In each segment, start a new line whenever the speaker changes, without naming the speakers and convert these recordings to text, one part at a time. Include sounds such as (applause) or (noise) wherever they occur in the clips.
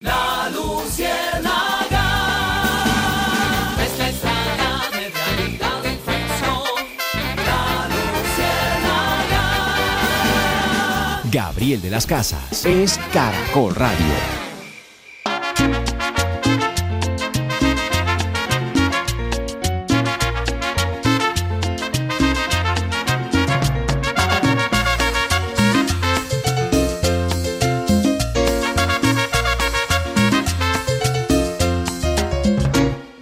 La Luciérnaga. Esta es la de realidad en ficción. La Luciérnaga.
Gabriel de las Casas es Caracol Radio.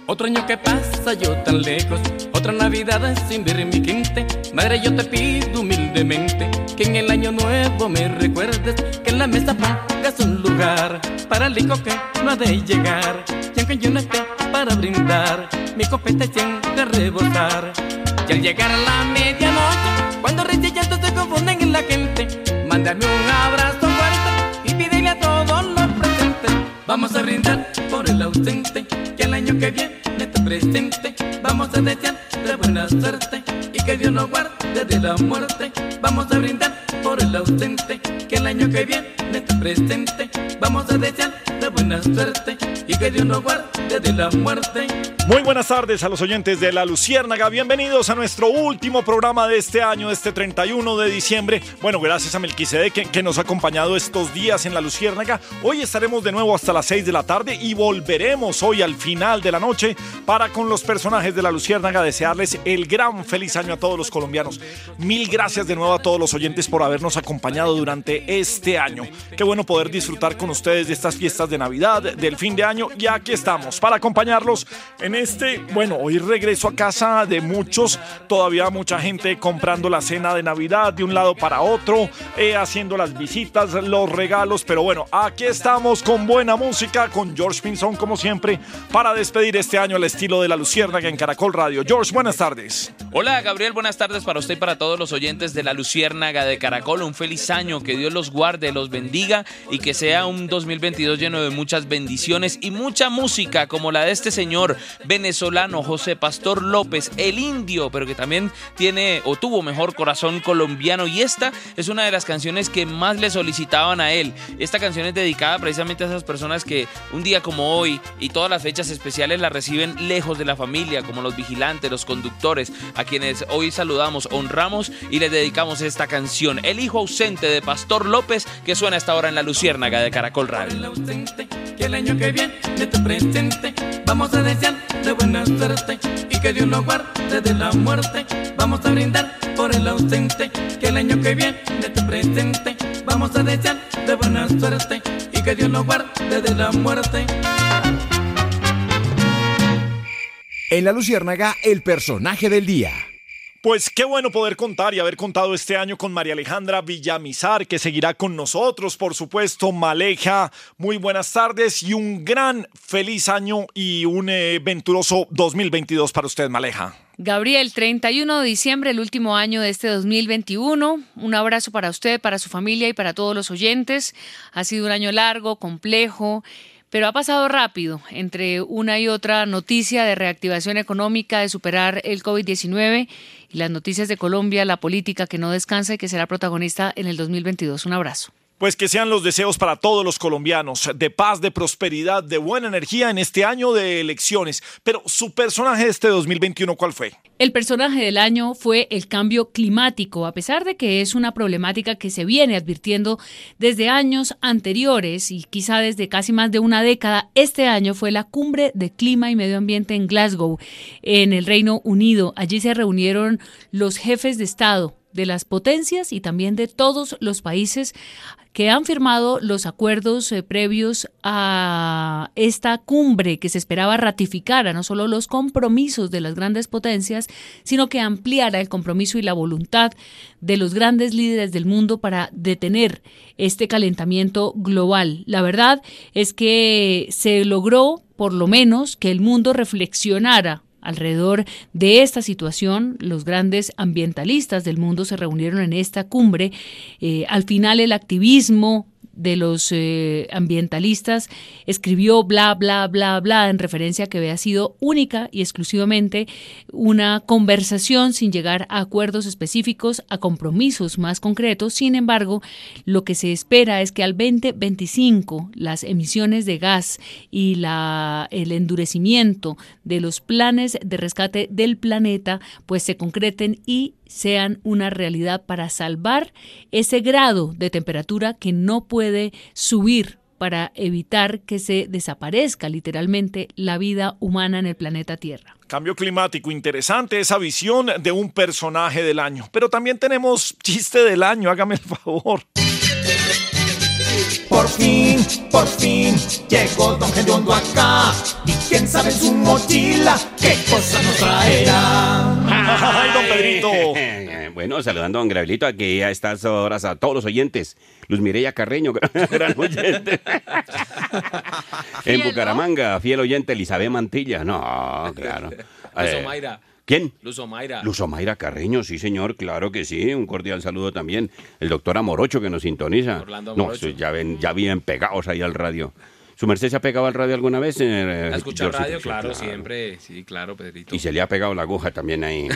Otro año que pasa yo tan lejos, otra Navidad sin ver mi gente. Madre, yo te pido humildemente que en el año nuevo me recuerdes que en la mesa pongas un lugar para el hijo que no ha de llegar. Y aunque yo no esté para brindar, mi copeta siempre rebosar. Y al llegar a la medianoche, cuando reyes se confunden en la gente, mándame un abrazo fuerte y pídele a todos los presentes. Vamos a brindar que el año que viene te presente. Vamos a desear de buena suerte y que Dios nos guarde de la muerte. Vamos a brindar por el ausente, que el año que viene te presente. Vamos a desear de buena suerte y que Dios nos guarde de la muerte.
Muy buenas tardes a los oyentes de La Luciérnaga. Bienvenidos a nuestro último programa de este año, este 31 de diciembre. Bueno, gracias a Melquisede que, que, nos ha acompañado estos días en La Luciérnaga. Hoy estaremos de nuevo hasta las 6 de la tarde y volveremos hoy al final de la noche para con los personajes de La Luciérnaga desearles el gran feliz año a todos los colombianos. Mil gracias de nuevo a todos los oyentes por habernos acompañado durante este año. Qué bueno poder disfrutar con ustedes de estas fiestas de Navidad, del fin de año y aquí estamos para acompañarlos en este, bueno, hoy regreso a casa de muchos, todavía mucha gente comprando la cena de Navidad de un lado para otro, eh, haciendo las visitas, los regalos, pero bueno, aquí estamos con buena música, con George Pinson como siempre, para despedir este año al estilo de la Luciérnaga en Caracol Radio. George, buenas tardes.
Hola Gabriel, buenas tardes para usted y para todos los oyentes de la Luciérnaga de Caracol. Un feliz año, que Dios los guarde, los bendiga y que sea un 2022 lleno de muchas bendiciones y mucha música como la de este señor venezolano José Pastor López, el indio, pero que también tiene o tuvo mejor corazón colombiano. Y esta es una de las canciones que más le solicitaban a él. Esta canción es dedicada precisamente a esas personas que un día como hoy y todas las fechas especiales la reciben lejos de la familia, como los vigilantes, los conductores, a quienes hoy saludamos, honramos y les dedicamos esta canción, El hijo ausente de Pastor López, que suena esta hora en la Luciérnaga de Caracol Radio.
Que el año que viene te presente, vamos a desear de buena suerte y que Dios nos guarde de la muerte. Vamos a brindar por el ausente, que el año que viene te presente, vamos a desear de buena suerte y que Dios nos guarde de la muerte.
En la Luciérnaga, el personaje del día.
Pues qué bueno poder contar y haber contado este año con María Alejandra Villamizar, que seguirá con nosotros, por supuesto, Maleja. Muy buenas tardes y un gran feliz año y un eh, venturoso 2022 para usted, Maleja.
Gabriel, 31 de diciembre, el último año de este 2021. Un abrazo para usted, para su familia y para todos los oyentes. Ha sido un año largo, complejo pero ha pasado rápido entre una y otra noticia de reactivación económica, de superar el COVID-19 y las noticias de Colombia, la política que no descansa y que será protagonista en el 2022. Un abrazo.
Pues que sean los deseos para todos los colombianos, de paz, de prosperidad, de buena energía en este año de elecciones. Pero su personaje de este 2021, ¿cuál fue?
El personaje del año fue el cambio climático, a pesar de que es una problemática que se viene advirtiendo desde años anteriores y quizá desde casi más de una década. Este año fue la cumbre de clima y medio ambiente en Glasgow, en el Reino Unido. Allí se reunieron los jefes de Estado de las potencias y también de todos los países que han firmado los acuerdos eh, previos a esta cumbre que se esperaba ratificara no solo los compromisos de las grandes potencias, sino que ampliara el compromiso y la voluntad de los grandes líderes del mundo para detener este calentamiento global. La verdad es que se logró por lo menos que el mundo reflexionara Alrededor de esta situación, los grandes ambientalistas del mundo se reunieron en esta cumbre. Eh, al final, el activismo de los eh, ambientalistas escribió bla, bla, bla, bla en referencia a que había sido única y exclusivamente una conversación sin llegar a acuerdos específicos, a compromisos más concretos. Sin embargo, lo que se espera es que al 2025 las emisiones de gas y la, el endurecimiento de los planes de rescate del planeta pues se concreten y sean una realidad para salvar ese grado de temperatura que no puede subir para evitar que se desaparezca literalmente la vida humana en el planeta Tierra.
Cambio climático, interesante esa visión de un personaje del año. Pero también tenemos chiste del año, hágame el favor.
Por fin, por fin, llegó Don Gediondo acá. Y quién sabe en su mochila qué cosa nos traerá.
Ay, don Pedrito. (laughs)
Bueno, saludando a don Gravelito aquí a estas horas a todos los oyentes. Luz Mireya Carreño, (laughs) gran oyente. (laughs) en Bucaramanga, fiel oyente Elizabeth Mantilla. No, claro. Eh,
Mayra.
¿Quién?
Luz Omaira.
Luz Omaira Carreño, sí señor, claro que sí. Un cordial saludo también. El doctor Amorocho que nos sintoniza.
Orlando
no,
Amorocho.
eso ya ven, ya bien pegados ahí al radio. ¿Su merced se ha pegado al radio alguna vez? Eh,
¿Ha escuchado
Georgito?
radio?
Sí,
Claro, siempre. Sí, claro, Pedrito.
Y se le ha pegado la aguja también ahí.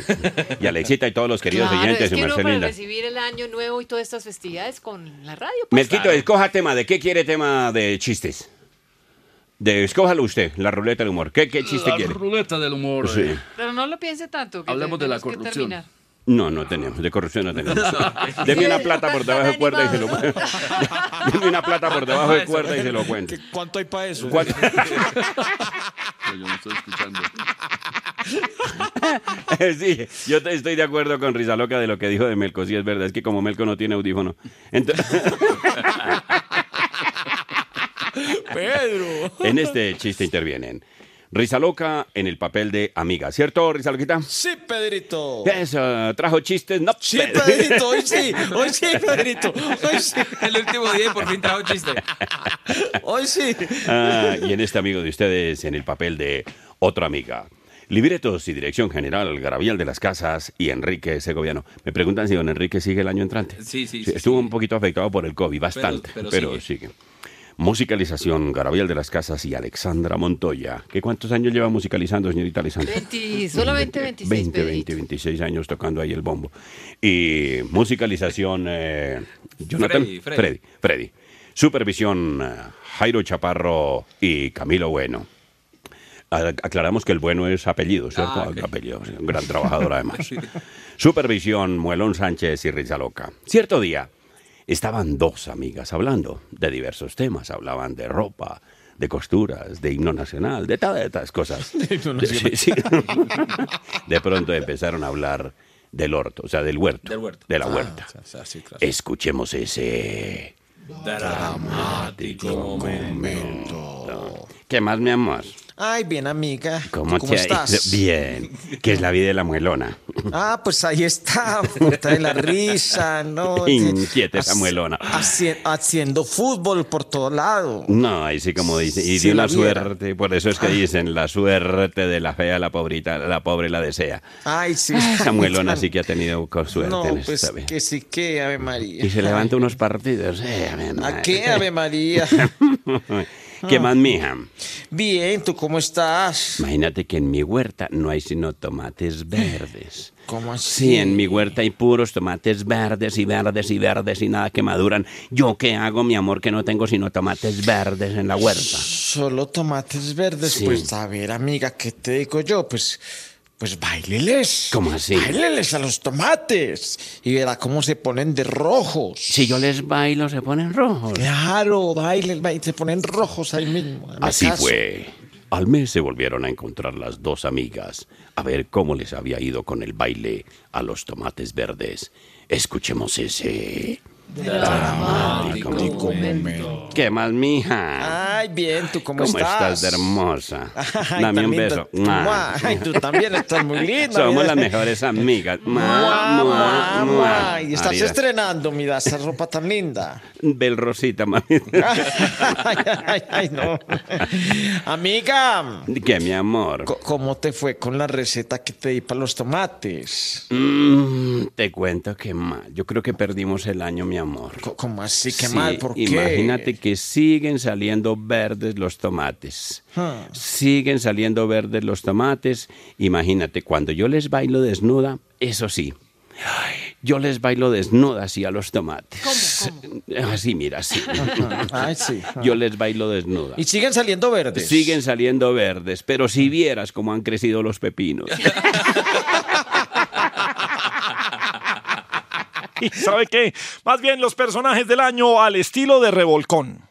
Y Alexita y todos los queridos
Claro,
oyentes,
es
su
que uno
merced
para
linda.
recibir el año nuevo y todas estas festividades con la radio. pues.
Melquito, escoja tema. ¿De qué quiere tema de chistes? De, escójalo usted, la ruleta del humor. ¿Qué, qué chiste
la
quiere?
ruleta del humor.
Sí.
eh.
Pero no lo piense tanto. Que
Hablemos de la
que
corrupción.
No, no tenemos. De corrupción no tenemos. (laughs) Deme una plata por debajo de cuerda y se lo cuento. (laughs) Deme una plata por debajo de cuerda y se lo cuento.
¿Cuánto hay para eso?
¿Cuánto? (laughs)
Yo no estoy escuchando.
Sí, yo te- estoy de acuerdo con Risa Loca de lo que dijo de Melco. Sí, es verdad. Es que como Melco no tiene audífono. Entonces, (laughs)
Pedro.
en este chiste intervienen Risa Loca en el papel de amiga. ¿Cierto, Risa Loquita?
Sí, Pedrito.
Eso, trajo chistes. No,
Sí, Pedrito, hoy sí, (laughs) hoy sí, Pedrito, hoy sí,
El último día y por fin trajo chiste.
hoy sí.
Ah, y en este amigo de ustedes en el papel de otra amiga. Libretos y dirección general, Garabiel de las Casas y Enrique Segoviano. Me preguntan si don Enrique sigue el año entrante.
Sí, sí, sí,
Estuvo
sí.
un poquito afectado por el COVID, bastante, pero,
pero
sigue. Musicalización, Garabiel de las Casas y Alexandra Montoya. ¿Qué cuántos años lleva musicalizando, señorita Alexandra?
20, solamente 26.
20,
Pedrito.
20, 26 años tocando ahí el bombo. Y musicalización, eh, Jonathan.
Freddy, Freddy.
Freddy. Freddy. Supervisión, eh, Jairo Chaparro y Camilo Bueno. Aclaramos que el bueno es apellido, ¿cierto?
Ah.
Apellido, un gran trabajador además. (laughs) Supervisión, Muelón Sánchez y Risa Loca. Cierto día, estaban dos amigas hablando de diversos temas. Hablaban de ropa, de costuras, de himno nacional, de todas estas cosas. (laughs) De, sí, sí. (laughs) De pronto empezaron a hablar del orto, o sea, del huerto.
Del huerto.
De la huerta.
Ah, sí, claro.
Escuchemos ese...
Dramático
momento. ¿Qué más, mi amor?
Ay, bien, amiga.
¿Cómo,
¿Cómo
te
estás? (laughs)
Bien. ¿Qué es la vida de la muelona?
Ah, pues ahí está, puta de la risa, ¿no? (laughs)
Inquieta esa muelona.
haci- haciendo fútbol por todo lado.
No, ahí sí como dice. Y una
la viera.
suerte, por eso es que dicen, la suerte de la fea, la pobrita, la pobre la desea.
Ay, sí.
Esa (laughs) muelona sí que ha tenido suerte
No,
en
pues
esta vida.
que sí que, Ave María.
Y se levanta unos partidos. eh, Ave
¿A
María.
qué, Ave María?
¿Qué más, mija?
Bien, ¿tú cómo estás?
Imagínate que en mi huerta no hay sino tomates verdes. (laughs)
¿Cómo así?
Sí, en mi huerta hay puros tomates verdes y verdes y verdes y nada que maduran. ¿Yo qué hago, mi amor, que no tengo sino tomates verdes en la huerta?
Solo tomates verdes.
Sí.
Pues a ver, amiga, ¿qué te digo yo? Pues, pues baileles.
¿Cómo así?
Baileles a los tomates. Y verá cómo se ponen de rojos.
Si yo les bailo, se ponen rojos.
Claro, bailes, bailes, se ponen rojos ahí mismo.
Así
caso.
fue. Al mes se volvieron a encontrar las dos amigas a ver cómo les había ido con el baile a los tomates verdes. Escuchemos ese.
Dramático momento.
¿Qué más, mija?
Ay, bien, ¿tú cómo,
¿Cómo estás hermosa? (laughs)
Ay,
Dame un beso. Mua.
Ay, tú también estás muy linda.
Somos las mejores amigas. Mua,
Mua,
mua.
Y estás estrenando, mira, esa ropa tan linda.
Bel Rosita, mami. (laughs)
ay, ay, ay, no. Amiga,
¿Qué, mi amor?
¿cómo te fue con la receta que te di para los tomates?
Mm, te cuento que mal. Yo creo que perdimos el año, mi amor.
¿Cómo así? ¿Qué
Sí,
mal? ¿Por qué?
Imagínate que siguen saliendo verdes los tomates. Siguen saliendo verdes los tomates. Imagínate, cuando yo les bailo desnuda, eso sí. Yo les bailo desnuda así a los tomates. (laughs) Así, mira, así. (laughs)
Ay, sí.
Yo les bailo desnuda.
Y siguen saliendo verdes.
Siguen saliendo verdes, pero si vieras cómo han crecido los pepinos. (laughs)
¿Y sabe qué? Más bien los personajes del año al estilo de Revolcón.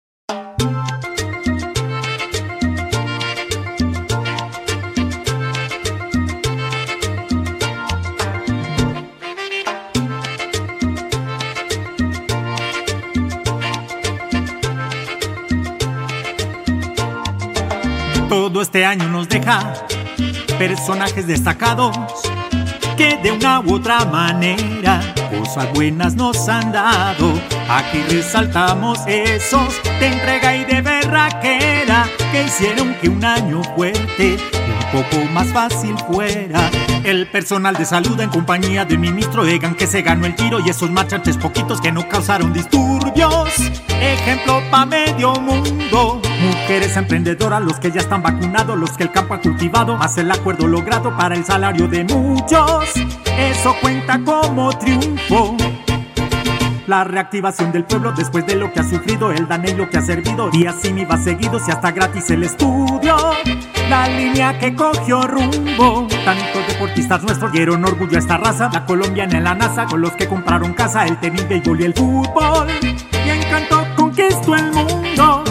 Todo este año nos deja personajes destacados que de una u otra manera cosas buenas nos han dado. Aquí resaltamos esos de entrega y de berraquera que hicieron que un año fuerte poco más fácil fuera. El personal de salud en compañía del ministro Egan que se ganó el tiro y esos marchantes poquitos que no causaron disturbios. Ejemplo pa' medio mundo. Mujeres emprendedoras, los que ya están vacunados, los que el campo ha cultivado, más el acuerdo logrado para el salario de muchos. Eso cuenta como triunfo. La reactivación del pueblo después de lo que ha sufrido, el daño que ha servido. Y así me va seguido, si hasta gratis el estudio. La línea que cogió rumbo. Tantos deportistas nuestros dieron orgullo a esta raza. La colombiana en la NASA, con los que compraron casa, el tenis, béisbol y el fútbol. Y encantó conquistó el mundo.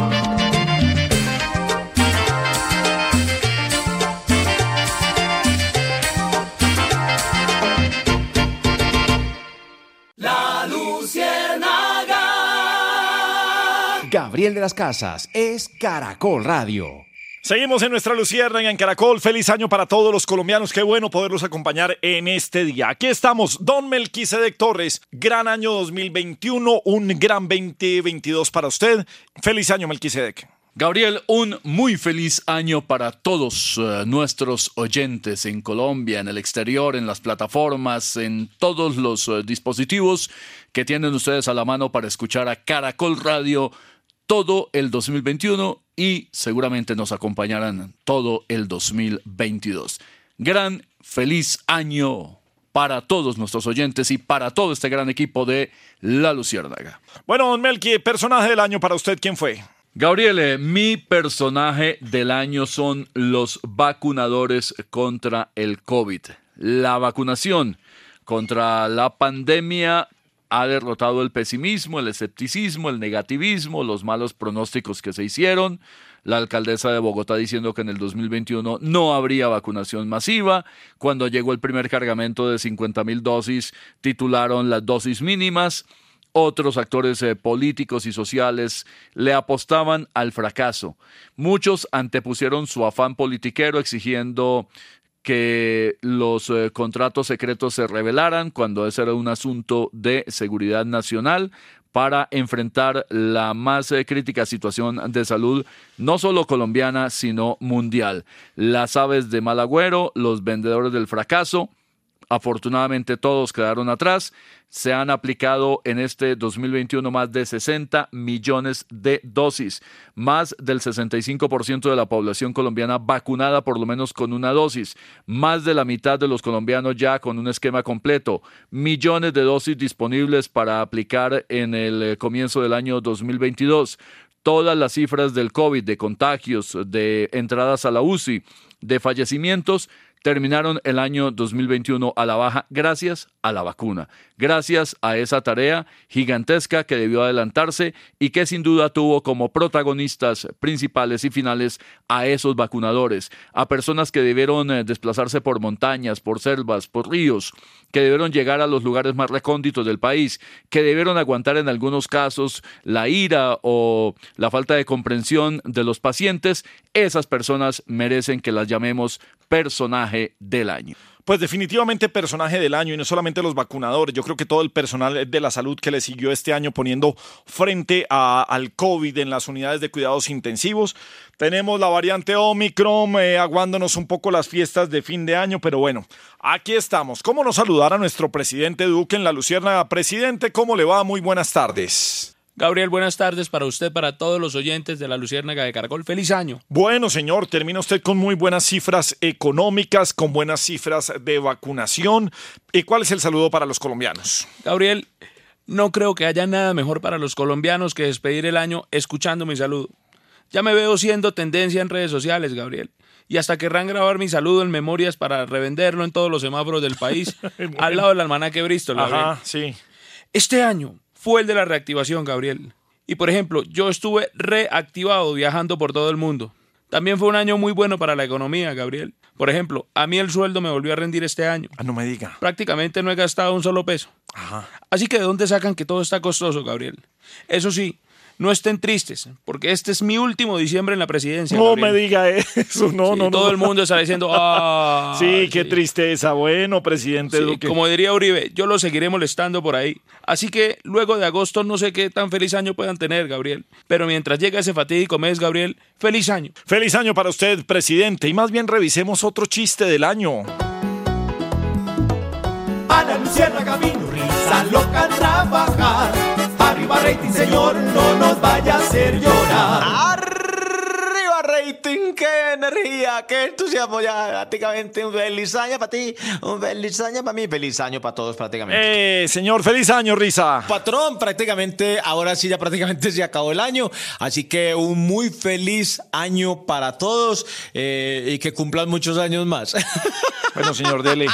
Gabriel de las Casas es Caracol Radio.
Seguimos en nuestra Luciérnaga en Caracol. Feliz año para todos los colombianos. Qué bueno poderlos acompañar en este día. Aquí estamos, Don Melquisedec Torres. Gran año 2021, un gran 2022 para usted. Feliz año, Melquisedec.
Gabriel, un muy feliz año para todos eh, nuestros oyentes en Colombia, en el exterior, en las plataformas, en todos los eh, dispositivos que tienen ustedes a la mano para escuchar a Caracol Radio todo el 2021 y seguramente nos acompañarán todo el 2022. Gran feliz año para todos nuestros oyentes y para todo este gran equipo de La Luciérnaga.
Bueno, Don Melqui, personaje del año para usted, ¿quién fue?
Gabriele, mi personaje del año son los vacunadores contra el COVID. La vacunación contra la pandemia ha derrotado el pesimismo, el escepticismo, el negativismo, los malos pronósticos que se hicieron. La alcaldesa de Bogotá diciendo que en el 2021 no habría vacunación masiva. Cuando llegó el primer cargamento de 50 mil dosis, titularon las dosis mínimas. Otros actores eh, políticos y sociales le apostaban al fracaso. Muchos antepusieron su afán politiquero exigiendo que los eh, contratos secretos se revelaran cuando ese era un asunto de seguridad nacional para enfrentar la más eh, crítica situación de salud, no solo colombiana, sino mundial. Las aves de Malagüero, los vendedores del fracaso, afortunadamente todos quedaron atrás. Se han aplicado en este 2021 más de 60 millones de dosis, más del 65% de la población colombiana vacunada por lo menos con una dosis, más de la mitad de los colombianos ya con un esquema completo, millones de dosis disponibles para aplicar en el eh, comienzo del año 2022 todas las cifras del COVID, de contagios, de entradas a la UCI, de fallecimientos, terminaron el año 2021 a la baja gracias a la vacuna, gracias a esa tarea gigantesca que debió adelantarse y que sin duda tuvo como protagonistas principales y finales a esos vacunadores, a personas que debieron eh, desplazarse por montañas, por selvas, por ríos, que debieron llegar a los lugares más recónditos del país, que debieron aguantar en algunos casos la ira o la falta de comprensión de los pacientes, esas personas merecen que las llamemos del año.
Pues definitivamente personaje del año y no solamente los vacunadores, yo creo que todo el personal de la salud que le siguió este año poniendo frente al COVID en las unidades de cuidados intensivos. Tenemos la variante Omicron eh, aguándonos un poco las fiestas de fin de año, pero bueno, aquí estamos. ¿Cómo nos saludar a nuestro presidente Duque en la Lucierna? Presidente, ¿cómo le va? Muy buenas tardes.
Gabriel, buenas tardes para usted, para todos los oyentes de la Luciérnaga de Caracol. Feliz año.
Bueno, señor, termina usted con muy buenas cifras económicas, con buenas cifras de vacunación. ¿Y cuál es el saludo para los colombianos?
Gabriel, no creo que haya nada mejor para los colombianos que despedir el año escuchando mi saludo. Ya me veo siendo tendencia en redes sociales, Gabriel. Y hasta querrán grabar mi saludo en memorias para revenderlo en todos los semáforos del país, (laughs) al lado del almanaque Bristol. Gabriel.
Ajá, sí.
Este año fue el de la reactivación, Gabriel. Y por ejemplo, yo estuve reactivado viajando por todo el mundo. También fue un año muy bueno para la economía, Gabriel. Por ejemplo, a mí el sueldo me volvió a rendir este año.
Ah, no me diga.
Prácticamente no he gastado un solo peso.
Ajá.
Así que ¿de dónde sacan que todo está costoso, Gabriel? Eso sí, no estén tristes, porque este es mi último diciembre en la presidencia.
No
Gabriel.
me diga eso, no,
Sí,
no, no.
todo el mundo está diciendo, (laughs) ah,
Sí, qué tristeza. Bueno, presidente
Sí,
Duque.
como diría Uribe, yo lo seguiré molestando por ahí. Así que luego de agosto no sé qué tan feliz año puedan tener, Gabriel. Pero mientras llega ese fatídico mes, Gabriel, feliz año.
Feliz año para usted, presidente. Y más bien revisemos otro chiste del año.
A la Luciérnaga vino risa loca trabajar. Arriba rating, señor, no nos vaya a hacer llorar.
Rating, qué energía, qué entusiasmo ya. Prácticamente un feliz año para ti, un feliz año para mí, feliz año para todos prácticamente.
Eh, señor, feliz año, Risa.
Patrón, prácticamente, ahora sí ya prácticamente se acabó el año, así que un muy feliz año para todos eh, y que cumplan muchos años más. (laughs)
Bueno, señor, dele.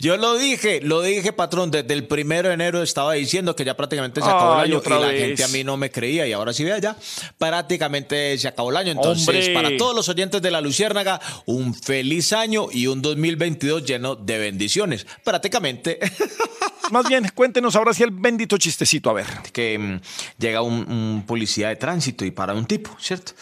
Yo lo dije, lo dije, patrón, desde el primero de enero estaba diciendo que ya prácticamente se acabó
Ay,
el año y la
vez.
gente a mí no me creía y ahora sí vea ya, prácticamente se acabó el año. Entonces,
Hombre.
para todos los oyentes de la Luciérnaga, un feliz año y un 2022 lleno de bendiciones. Prácticamente. (laughs)
Más bien, cuéntenos ahora sí el bendito chistecito, a ver.
que mm, llega un, un policía de tránsito y para un tipo, ¿cierto?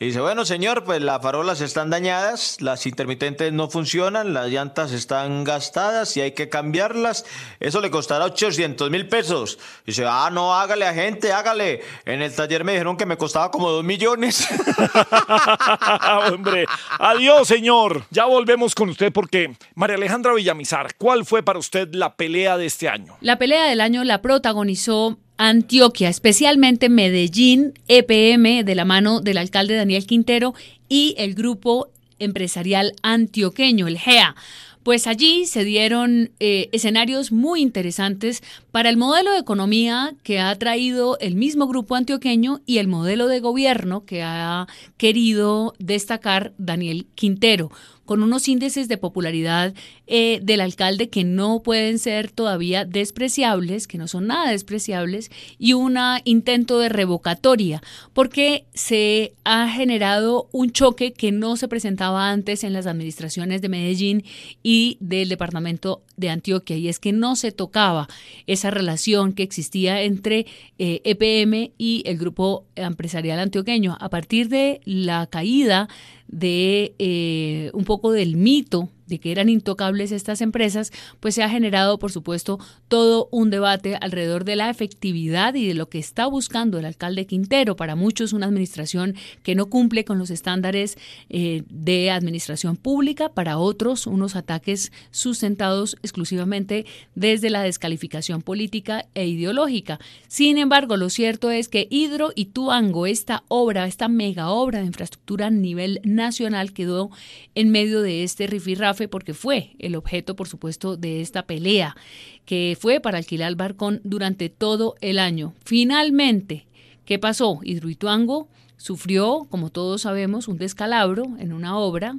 Y dice, bueno, señor, pues las farolas están dañadas, las intermitentes no funcionan, las llantas están gastadas y hay que cambiarlas. Eso le costará 800 mil pesos. Y dice, ah, no, hágale, agente, hágale. En el taller me dijeron que me costaba como 2 millones. (laughs)
Hombre, adiós, señor. Ya volvemos con usted porque, María Alejandra Villamizar, ¿cuál fue para usted la pelea de este año?
La pelea del año la protagonizó Antioquia, especialmente Medellín, EPM, de la mano del alcalde Daniel Quintero y el grupo empresarial antioqueño, el GEA. Pues allí se dieron eh, escenarios muy interesantes para el modelo de economía que ha traído el mismo grupo antioqueño y el modelo de gobierno que ha querido destacar Daniel Quintero. Con unos índices de popularidad eh, del alcalde que no pueden ser todavía despreciables, que no son nada despreciables, y un intento de revocatoria, porque se ha generado un choque que no se presentaba antes en las administraciones de Medellín y del departamento de Antioquia, y es que no se tocaba esa relación que existía entre EPM eh, e y el grupo empresarial antioqueño. A partir de la caída de eh, un poco del mito de que eran intocables estas empresas, pues se ha generado, por supuesto, todo un debate alrededor de la efectividad y de lo que está buscando el alcalde Quintero. Para muchos, una administración que no cumple con los estándares eh, de administración pública, para otros, unos ataques sustentados exclusivamente desde la descalificación política e ideológica. Sin embargo, lo cierto es que Hidro y Tuango, esta obra, esta mega obra de infraestructura a nivel nacional, quedó en medio de este rifirrafe porque fue el objeto, por supuesto, de esta pelea, que fue para alquilar Barcón durante todo el año. Finalmente, ¿qué pasó? Hidroituango sufrió, como todos sabemos, un descalabro en una obra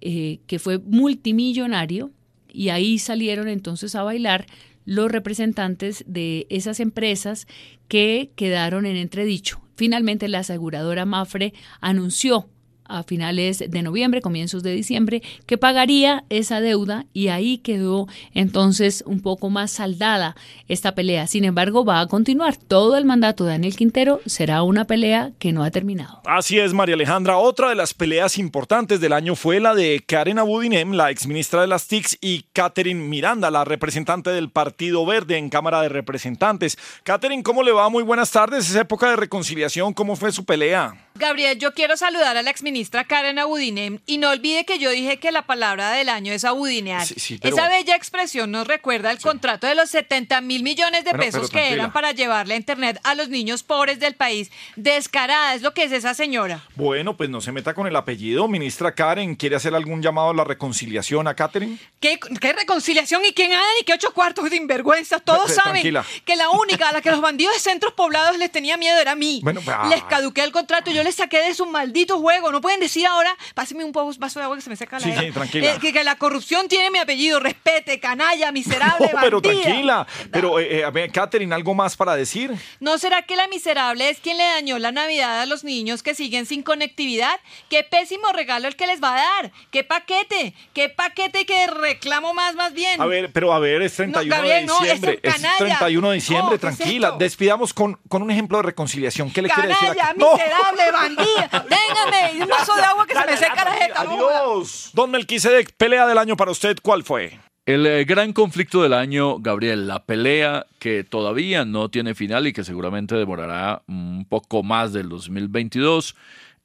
eh, que fue multimillonario y ahí salieron entonces a bailar los representantes de esas empresas que quedaron en entredicho. Finalmente la aseguradora Mafre anunció a finales de noviembre, comienzos de diciembre, que pagaría esa deuda y ahí quedó entonces un poco más saldada esta pelea. Sin embargo, va a continuar. Todo el mandato de Daniel Quintero será una pelea que no ha terminado.
Así es, María Alejandra. Otra de las peleas importantes del año fue la de Karen Abudinem, la exministra de las TICs, y Catherine Miranda, la representante del Partido Verde en Cámara de Representantes. Catherine, ¿cómo le va? Muy buenas tardes. Es época de reconciliación. ¿Cómo fue su pelea?
Gabriel, yo quiero saludar a la exministra Karen Abudinem y no olvide que yo dije que la palabra del año es abudinear. Esa bella expresión nos recuerda el contrato de los 70 mil millones de pesos que eran para llevarle a Internet a los niños pobres del país. Descarada es lo que es esa señora.
Bueno, pues no se meta con el apellido. Ministra Karen, ¿quiere hacer algún llamado a la reconciliación a Catherine?
¿Qué, reconciliación? ¿Y quién hay? ¿Y qué ocho cuartos de invergüenza? Todos saben que la única a la que los bandidos de centros poblados les tenía miedo era a mí. Bueno, pues, les caduqué el contrato y yo les saqué de su maldito juego. No pueden decir ahora, páseme un vaso de agua que se me seca la
Sí, sí, tranquila.
Eh, que, la corrupción tiene mi apellido. Respete, canalla, miserable, (laughs)
no, pero tranquila. Pero, eh, eh, a ver, Catherine, ¿algo más para decir?
¿No será que la miserable es quien le dañó la Navidad a los niños que siguen sin conectividad? ¡Qué pésimo regalo el que les va a dar! ¡Qué paquete! ¡Qué paquete que reclamo más, más bien!
A ver, pero a ver, es 31 de diciembre. es, 31 de diciembre, tranquila. Despidamos con, con un ejemplo de reconciliación. ¿Qué le quiere decir?
¡Canalla, miserable, bandido! Déjame, un vaso de agua que se me seca la jeta.
Adiós. Don Melquisedec, pelea del año para usted, ¿cuál fue?
El eh, gran conflicto del año, Gabriel, la pelea que todavía no tiene final y que seguramente demorará un poco más del 2022,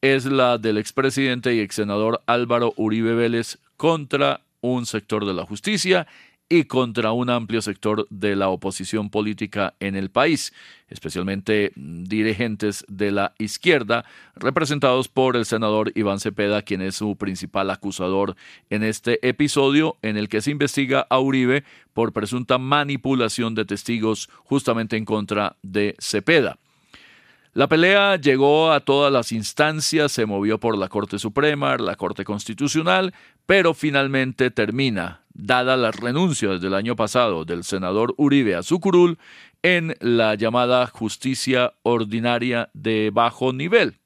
es la del expresidente y ex senador Álvaro Uribe Vélez contra un sector de la justicia y contra un amplio sector de la oposición política en el país, especialmente dirigentes de la izquierda, representados por el senador Iván Cepeda, quien es su principal acusador en este episodio en el que se investiga a Uribe por presunta manipulación de testigos justamente en contra de Cepeda. La pelea llegó a todas las instancias, se movió por la Corte Suprema, la Corte Constitucional, pero finalmente termina, dada la renuncia desde el año pasado del senador Uribe a su curul, en la llamada justicia ordinaria de bajo nivel.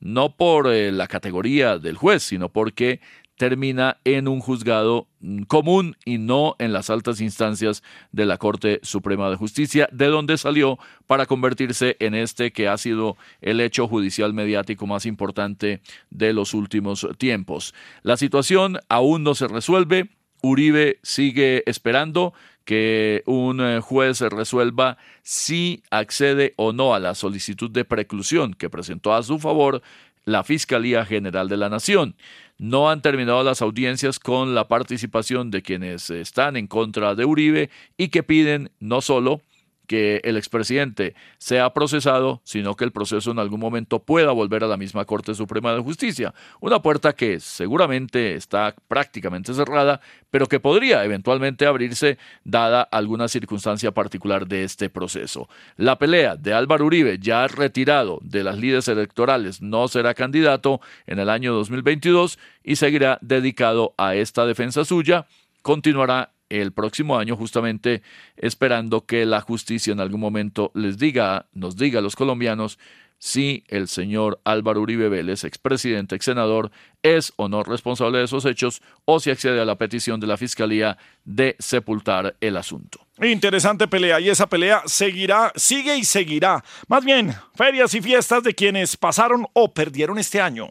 No por eh, la categoría del juez, sino porque termina en un juzgado mm, común y no en las altas instancias de la Corte Suprema de Justicia, de donde salió para convertirse en este que ha sido el hecho judicial mediático más importante de los últimos tiempos. La situación aún no se resuelve. Uribe sigue esperando que un eh, juez resuelva si accede o no a la solicitud de preclusión que presentó a su favor la Fiscalía General de la Nación. No han terminado las audiencias con la participación de quienes están en contra de Uribe y que piden no solo que el expresidente sea procesado, sino que el proceso en algún momento pueda volver a la misma Corte Suprema de Justicia. Una puerta que seguramente está prácticamente cerrada, pero que podría eventualmente abrirse dada alguna circunstancia particular de este proceso. La pelea de Álvaro Uribe, ya retirado de las líderes electorales, no será candidato en el año 2022 y seguirá dedicado a esta defensa suya. Continuará el próximo año justamente esperando que la justicia en algún momento les diga, nos diga a los colombianos si el señor Álvaro Uribe Vélez, expresidente, ex senador, es o no responsable de esos hechos o si accede a la petición de la Fiscalía de sepultar el asunto.
Interesante pelea y esa pelea seguirá, sigue y seguirá. Más bien, ferias y fiestas de quienes pasaron o perdieron este año.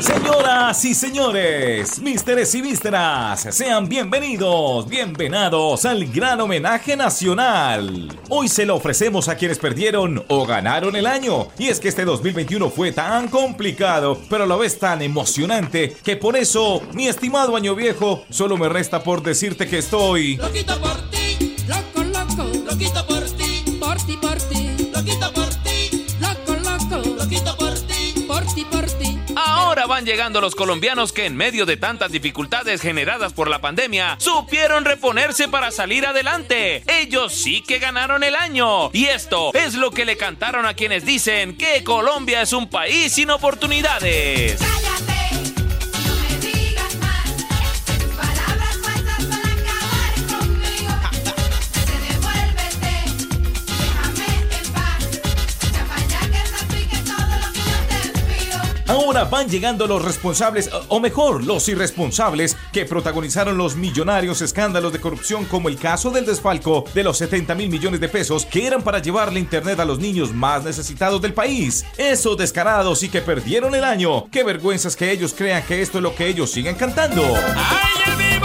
Señoras y señores, misteres y vísteras, sean bienvenidos, bienvenidos al gran homenaje nacional. Hoy se lo ofrecemos a quienes perdieron o ganaron el año. Y es que este 2021 fue tan complicado, pero a la vez tan emocionante, que por eso, mi estimado año viejo, solo me resta por decirte que estoy...
Loquito por ti, loco, loco, loquito por
Ahora van llegando los colombianos que en medio de tantas dificultades generadas por la pandemia, supieron reponerse para salir adelante. Ellos sí que ganaron el año. Y esto es lo que le cantaron a quienes dicen que Colombia es un país sin oportunidades.
Ahora van llegando los responsables, o mejor, los irresponsables, que protagonizaron los millonarios escándalos de corrupción como el caso del desfalco de los 70 mil millones de pesos que eran para llevarle internet a los niños más necesitados del país. Esos descarados y que perdieron el año. Qué vergüenzas que ellos crean que esto es lo que ellos siguen cantando.
¡Ay,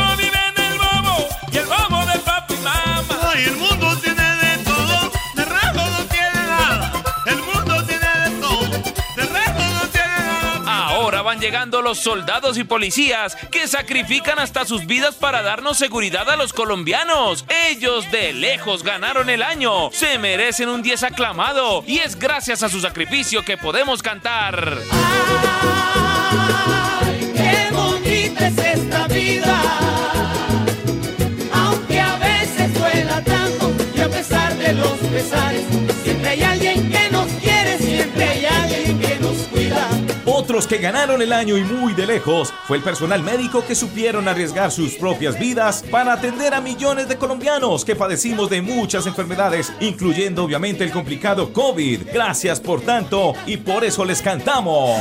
van llegando los soldados y policías que sacrifican hasta sus vidas para darnos seguridad a los colombianos. Ellos de lejos ganaron el año. Se merecen un 10 aclamado. Y es gracias a su sacrificio que podemos cantar.
¡Qué bonita es esta vida! Aunque a veces duela tanto y a pesar de los pesares, que
ganaron el año y muy de lejos fue el personal médico que supieron arriesgar sus propias vidas para atender a millones de colombianos que padecimos de muchas enfermedades, incluyendo obviamente el complicado COVID. Gracias por tanto y por eso les cantamos.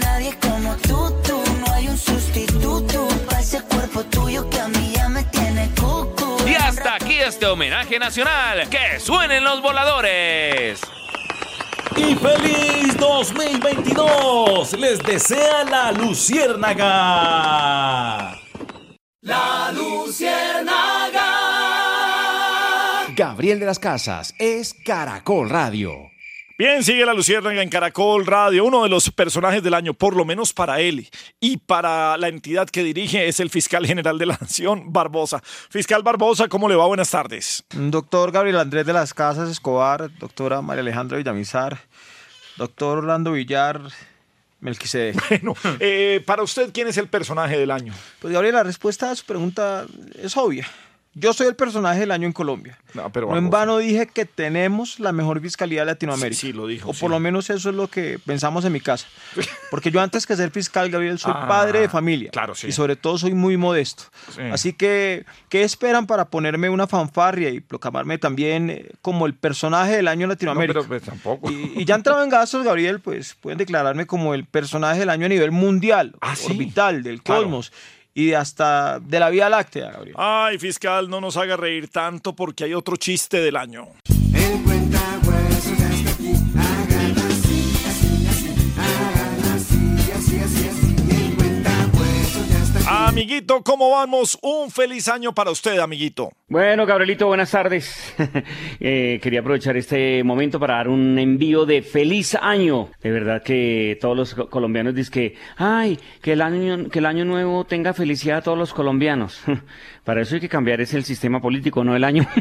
Nadie como tú, tú, no hay un sustituto para ese cuerpo tuyo que a mí ya me tiene cucu.
Y hasta aquí este homenaje nacional. ¡Que suenen los voladores!
Y feliz 2022 les desea la Luciérnaga.
La luciérnaga.
Gabriel de las Casas es Caracol Radio.
Bien, sigue la Luciérnaga en Caracol Radio. Uno de los personajes del año, por lo menos para él y para la entidad que dirige, es el fiscal general de la Nación, Barbosa. Fiscal Barbosa, ¿cómo le va? Buenas tardes.
Doctor Gabriel Andrés de las Casas Escobar, doctora María Alejandra Villamizar, doctor Orlando Villar, Melquisedec. (laughs)
Bueno, eh, para usted, ¿quién es el personaje del año?
Pues Gabriel, la respuesta a su pregunta es obvia. Yo soy el personaje del año en Colombia.
No, pero
No en vano dije que tenemos la mejor fiscalía de Latinoamérica.
Sí, sí, lo dijo,
O
sí.
por lo menos eso es lo que pensamos en mi casa. (laughs) Porque yo antes que ser fiscal, Gabriel, soy
Ah,
padre de familia.
claro, sí.
Y sobre todo soy muy modesto.
Sí.
Así que, ¿qué esperan para ponerme una fanfarria y proclamarme también eh, como el personaje del año en
No,
Latinoamérica?
pero pues, tampoco.
Y, y ya entrado en gastos, Gabriel, pues pueden declararme como el personaje del año a nivel mundial,
Ah,
orbital, del
Claro.
cosmos y hasta de la Vía Láctea, Gabriel.
Ay, fiscal, no nos haga reír tanto porque hay otro chiste del año. Amiguito, ¿cómo vamos? Un feliz año para usted, amiguito.
Bueno, Gabrielito, buenas tardes. (laughs) Eh, quería aprovechar este momento para dar un envío de feliz año. De verdad que todos los co- colombianos dicen que, ay, que el año, que el año nuevo tenga felicidad a todos los colombianos. (laughs) Para eso hay que cambiar es el sistema político, no el año. (laughs)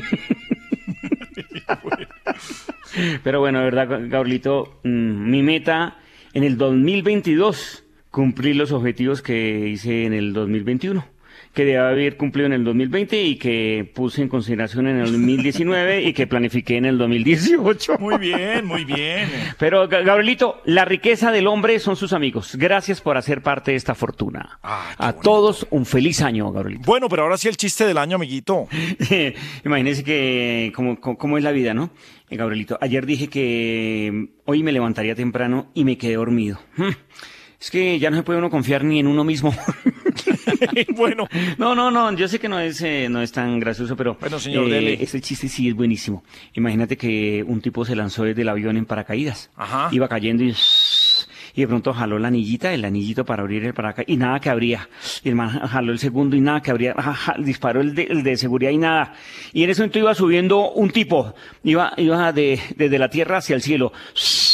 Pero bueno, de verdad, Gabrielito, mm, mi meta en el 2022, cumplir los objetivos que hice en el 2021 que debe haber cumplido en el 2020 y que puse en consideración en el 2019 y que planifiqué en el 2018.
Muy bien, muy bien. (laughs)
Pero, Ga- Gabrielito, la riqueza del hombre son sus amigos. Gracias por hacer parte de esta fortuna. A todos un feliz año, Gabrielito.
Bueno, pero ahora sí el chiste del año, amiguito. (laughs)
Imagínese que cómo, cómo- es la vida, ¿no? Eh, Gabrielito, ayer dije que mm, hoy me levantaría temprano y me quedé dormido. Es que ya no se puede uno confiar ni en uno mismo. (laughs)
bueno.
No, no, no, yo sé que no es, eh, no es tan gracioso, pero
Bueno, señor,
eh,
dele.
este chiste sí es buenísimo. Imagínate que un tipo se lanzó desde el avión en paracaídas.
Ajá.
Iba cayendo y... Y de pronto jaló la anillita, el anillito para abrir el paracaídas y nada que abría. Y el man jaló el segundo y nada que abría. Disparó el de, el de seguridad y nada. Y en ese momento iba subiendo un tipo. Iba, iba de, desde la tierra hacia el cielo.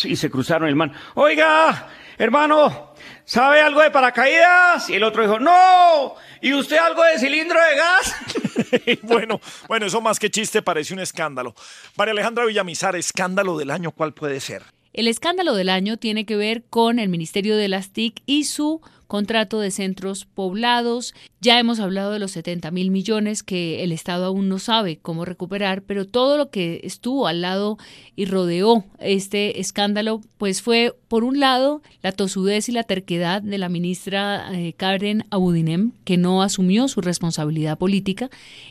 Y se cruzaron el man. Oiga, hermano, ¿sabe algo de paracaídas? Y el otro dijo, no. ¿Y usted algo de cilindro de gas? (laughs)
bueno, bueno, eso más que chiste parece un escándalo. María Alejandra Villamizar, escándalo del año, ¿cuál puede ser?
El escándalo del año tiene que ver con el Ministerio de las TIC y su contrato de centros poblados. Ya hemos hablado de los 70 mil millones que el Estado aún no sabe cómo recuperar, pero todo lo que estuvo al lado y rodeó este escándalo, pues fue, por un lado, la tosudez y la terquedad de la ministra eh, Karen Abudinem, que no asumió su responsabilidad política,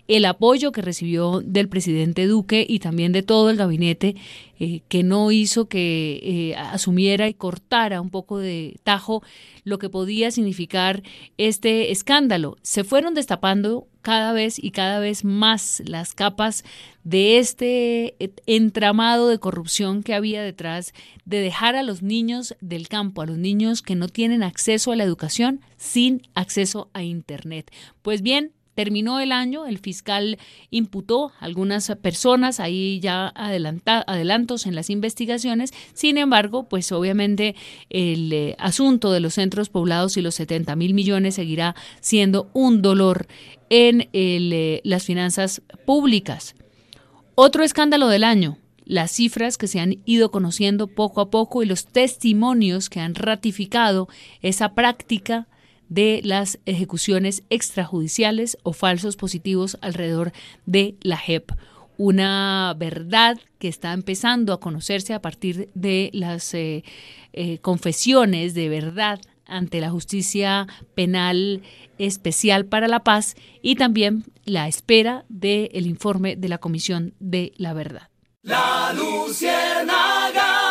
el apoyo que recibió del presidente Duque y también de todo el gabinete, eh, que no hizo que eh, asumiera y cortara un poco de tajo lo que podía significar este escándalo. Se fueron destapando cada vez y cada vez más las capas de este entramado de corrupción que había detrás de dejar a los niños del campo, a los niños que no tienen acceso a la educación sin acceso a Internet. Pues bien, Terminó el año, el fiscal imputó a algunas personas, ahí ya adelanta, adelantos en las investigaciones. Sin embargo, pues obviamente el eh, asunto de los centros poblados y los 70 mil millones seguirá siendo un dolor en eh, las finanzas públicas. Otro escándalo del año, las cifras que se han ido conociendo poco a poco y los testimonios que han ratificado esa práctica de las ejecuciones extrajudiciales o falsos positivos alrededor de la JEP. Una verdad que está empezando a conocerse a partir de las eh, eh, confesiones de verdad ante la justicia penal especial para la paz y también la espera del informe de la Comisión de la Verdad.
La Luciérnaga.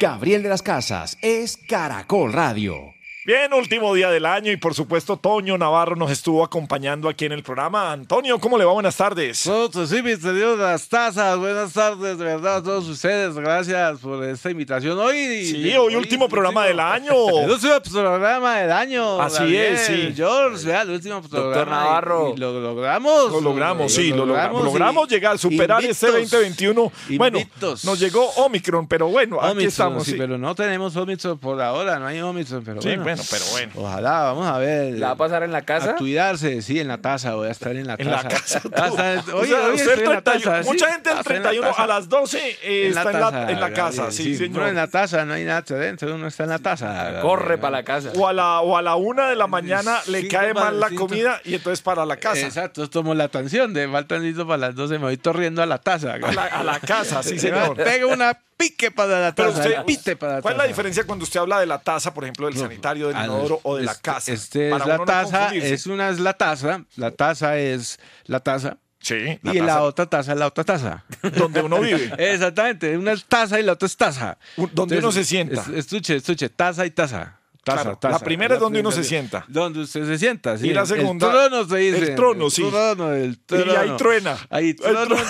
Gabriel de las Casas es Caracol Radio.
Bien, último día del año y por supuesto Toño Navarro nos estuvo acompañando aquí en el programa. Antonio, ¿cómo le va? Buenas tardes.
Nosotros sí, mis queridos las tazas. Buenas tardes, de verdad, a todos ustedes. Gracias por esta invitación hoy.
Sí, hoy último programa del año. (laughs)
El último programa del año.
Así
Gabriel,
es, sí.
George, vea, el último programa.
Navarro.
Y, y lo logramos.
Lo logramos, sí, lo logramos. Logramos llegar, superar este
invictos.
2021. Bueno,
Invictos.
nos llegó Omicron, pero bueno, aquí estamos.
sí,
sí.
pero no tenemos Omicron por ahora, no hay Omicron, pero
Sí,
bueno.
bueno, pero bueno.
Ojalá, vamos a ver.
¿La va a pasar en la casa?
A cuidarse, sí, en la taza, voy a estar en la
En la
taza.
casa.
Ah, está-
O
Oye,
sea,
oye,
usted
estoy en la
31,
taza. sí.
Mucha gente el
Ah, estoy en
31
taza.
a las 12 eh, está en la, en la casa, sí, señor.
Uno en la taza, no hay nada adentro, uno está en la taza.
Corre para la casa.
O a la, o a la una de la mañana le cae mal la comida y entonces para la casa.
Exacto, tomo la atención de faltan listo para las 12, me voy corriendo a la taza.
A la, a la casa, sí, (laughs) señor.
Pega una pique para la
Pero
taza.
usted,
pite para la
¿cuál es la diferencia cuando usted habla de la taza, por ejemplo, del sanitario, del
no,
inodoro o de la
este-
casa?
Este
Para
es la taza, es una es la taza, la taza es la taza.
Sí,
y
la
otra taza es la otra taza.
Donde uno vive. (laughs)
Exactamente, una es taza y la otra es taza.
donde uno se sienta.
es- Estuche, estuche, taza y taza. Taza,
Claro,
taza.
la primera es donde uno se
primera-
sienta.
Donde usted se sienta, sí.
Y la segunda-
El trono se dice.
el trono, sí.
El trono, el
Y
trono.
ahí truena.
Ahí truena (laughs) el trono.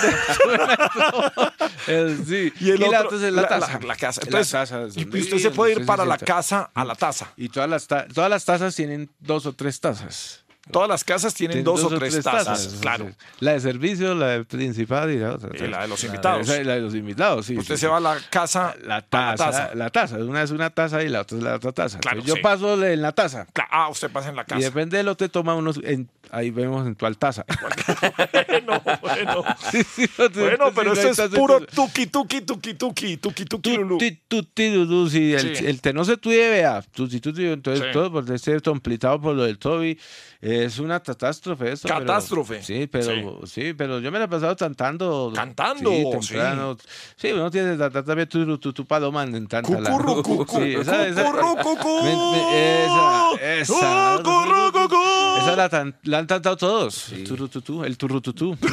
El- sí.
Y el
la
otro,
otra es la
la-
taza.
la- la casa.
La
Entonces,
taza,
y usted se puede ir para
se
la casa a la taza.
Y todas las, todas las tazas tienen dos o tres tazas.
Todas las casas tienen dos, o tres tazas, claro.
La de servicio, la de principal y la otra.
Y la de los invitados.
y la de los invitados, sí.
Usted
sí,
se va a la casa,
La taza, la taza. Una es una taza y la otra es la otra taza.
Claro,
Entonces, yo paso en la taza.
Cla- Ah, usted pasa en la
Y
casa.
depende del lote, toma unos. en- ahí vemos en tu taza. (laughs)
bueno, bueno. (laughs)
Sí, sí, no te-
Bueno, pero
hay
es puro tuki, tuki, tuki, tuki, tuki, tuki.
Tuti, tuti, dudú, sí, el, el te no se tuye, vea. Tuti, tuti, entonces todo por este complicado por lo del Toby. Es una catástrofe eso. pero-
Catástrofe.
sí, pero sí. pero yo me la he pasado cantando.
Cantando,
Sí,
sí.
temprano. Sí, uno tiene también tu, tu, tu paloma en tanta la.
Cucurru, cucu,
Sí, esa, esa,
cucurru, cucú.
me- me- esa, esa.
Cucurru, cucú.
Esa la, tan- la han cantado todos. Turututú, el turututú. (laughs)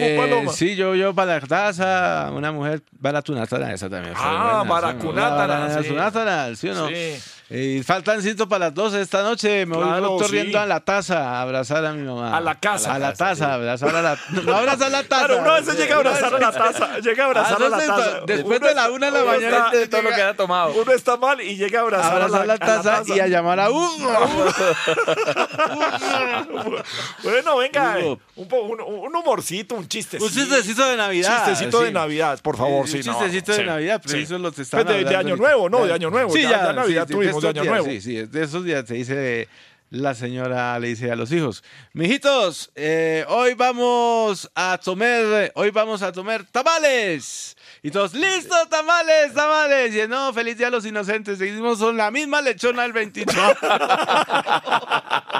Eh,
paloma.
sí, yo, yo para la taza, una mujer baratunátana, esa también.
Ah,
sí.
sí.
Baracunátana, ¿sí o no?
Sí.
Y faltan cinco para las 12 esta noche. Me
Claro,
voy corriendo
sí.
a la taza a abrazar a mi mamá.
A la casa.
A la taza, a abrazar a la. No abrazar la taza.
Claro, uno a veces llega a abrazar a la taza. Llega a abrazar a la
Entonces,
taza.
Después
Uno
de la una de la
uno
mañana.
de todo lo que ha tomado.
Uno está mal y llega a abrazar,
Abrazar
a
la, taza, y a llamar a Hugo. (laughs)
Bueno, venga, eh, un, un, un humorcito, un chistecito.
Un chistecito de Navidad.
Chistecito de. Navidad, por favor,
Un
sí. no,
chistecito de
sí,
Navidad, pero
sí.
eso lo te están
Pues de, de Año. Nuevo, no, de Año Nuevo.
Sí,
ya,
ya,
ya Navidad
sí,
tuvimos de Año
días,
Nuevo.
Sí, sí, de esos días se dice la señora le dice a los hijos, mijitos, eh, hoy vamos a comer, hoy vamos a comer tamales. Y todos, listo, tamales, tamales. Y no, feliz día a los inocentes. Seguimos son la misma lechona el 28. (laughs)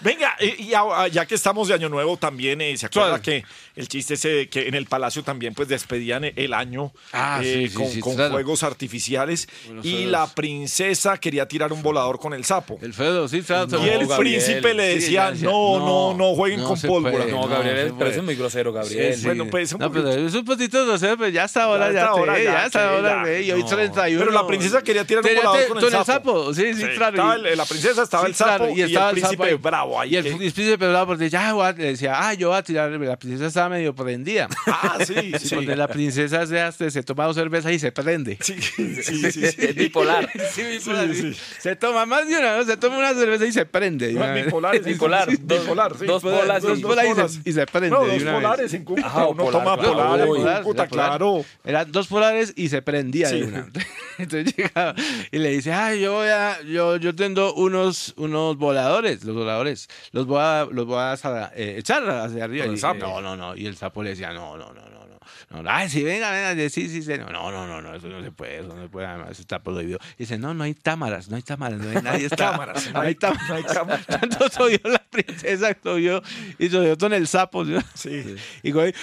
Venga, y, ya que estamos de Año Nuevo también, eh, ¿se acuerda que el chiste ese de que en el Palacio también pues despedían el año
Ah,
eh,
sí, sí,
con,
sí,
con
claro.
fuegos artificiales y la princesa quería tirar un volador con el sapo?
El feo, sí, claro.
y el
No,
príncipe le decía, no, no, no jueguen
no
con pólvora.
puede,
No,
no,
Gabriel, pero eso es muy grosero, Gabriel.
Sí, sí.
Bueno, pues, un
no,
poquito.
pero es un poquito grosero, pero ya está ahora,
Ya
ya,
está
ya, está ahora, y hoy
No.
31.
Pero la princesa quería tirar un volador con el sapo.
Sí, sí,
Sí,
claro.
el- la princesa, estaba el sapo y, el
estaba
príncipe bravo ahí.
Y el príncipe bravo porque ya voy a- le decía, ah, yo voy a tirar, la princesa estaba medio prendida.
Ah, sí, (laughs)
Sí,
sí.
Porque la princesa se, hace- se toma dos cervezas y se prende.
Sí, sí, sí, sí.
Es bipolar. (laughs)
Sí, bipolar,
Sí,
sí. Se toma más de una, ¿no? se toma una cerveza y se prende. de
No,
vez.
bipolar, es
Bipolar,
sí,
dos-
bipolar, sí.
dos bolas
Dos
y-
bolas y se- y se prende.
No, dos polares en Cúcuta.
Ah,
Uno
polar,
toma
claro.
polar en Cúcuta, claro.
Eran dos polares y se prendía
Sí.
de una. (laughs) Entonces llegaba y le dice, ay, yo voy a, yo, yo tengo unos, unos voladores, los voladores, los voy a, los voy a eh, echar hacia arriba. Y
sapo.
no, no, no. Y el sapo le decía, no, no, no, no, no. no ay, sí, venga, venga, sí, sí, sí. No, no, no, no, eso no se puede, eso no se puede, además eso está prohibido. Y dice, no, no hay cámaras, no hay cámaras, no hay nadie está.
cámaras,
no hay cámaras. No hay cámaras. Entonces soy yo la princesa, soy yo, y soy yo con el sapo. ¿sí?
Sí.
Y coge-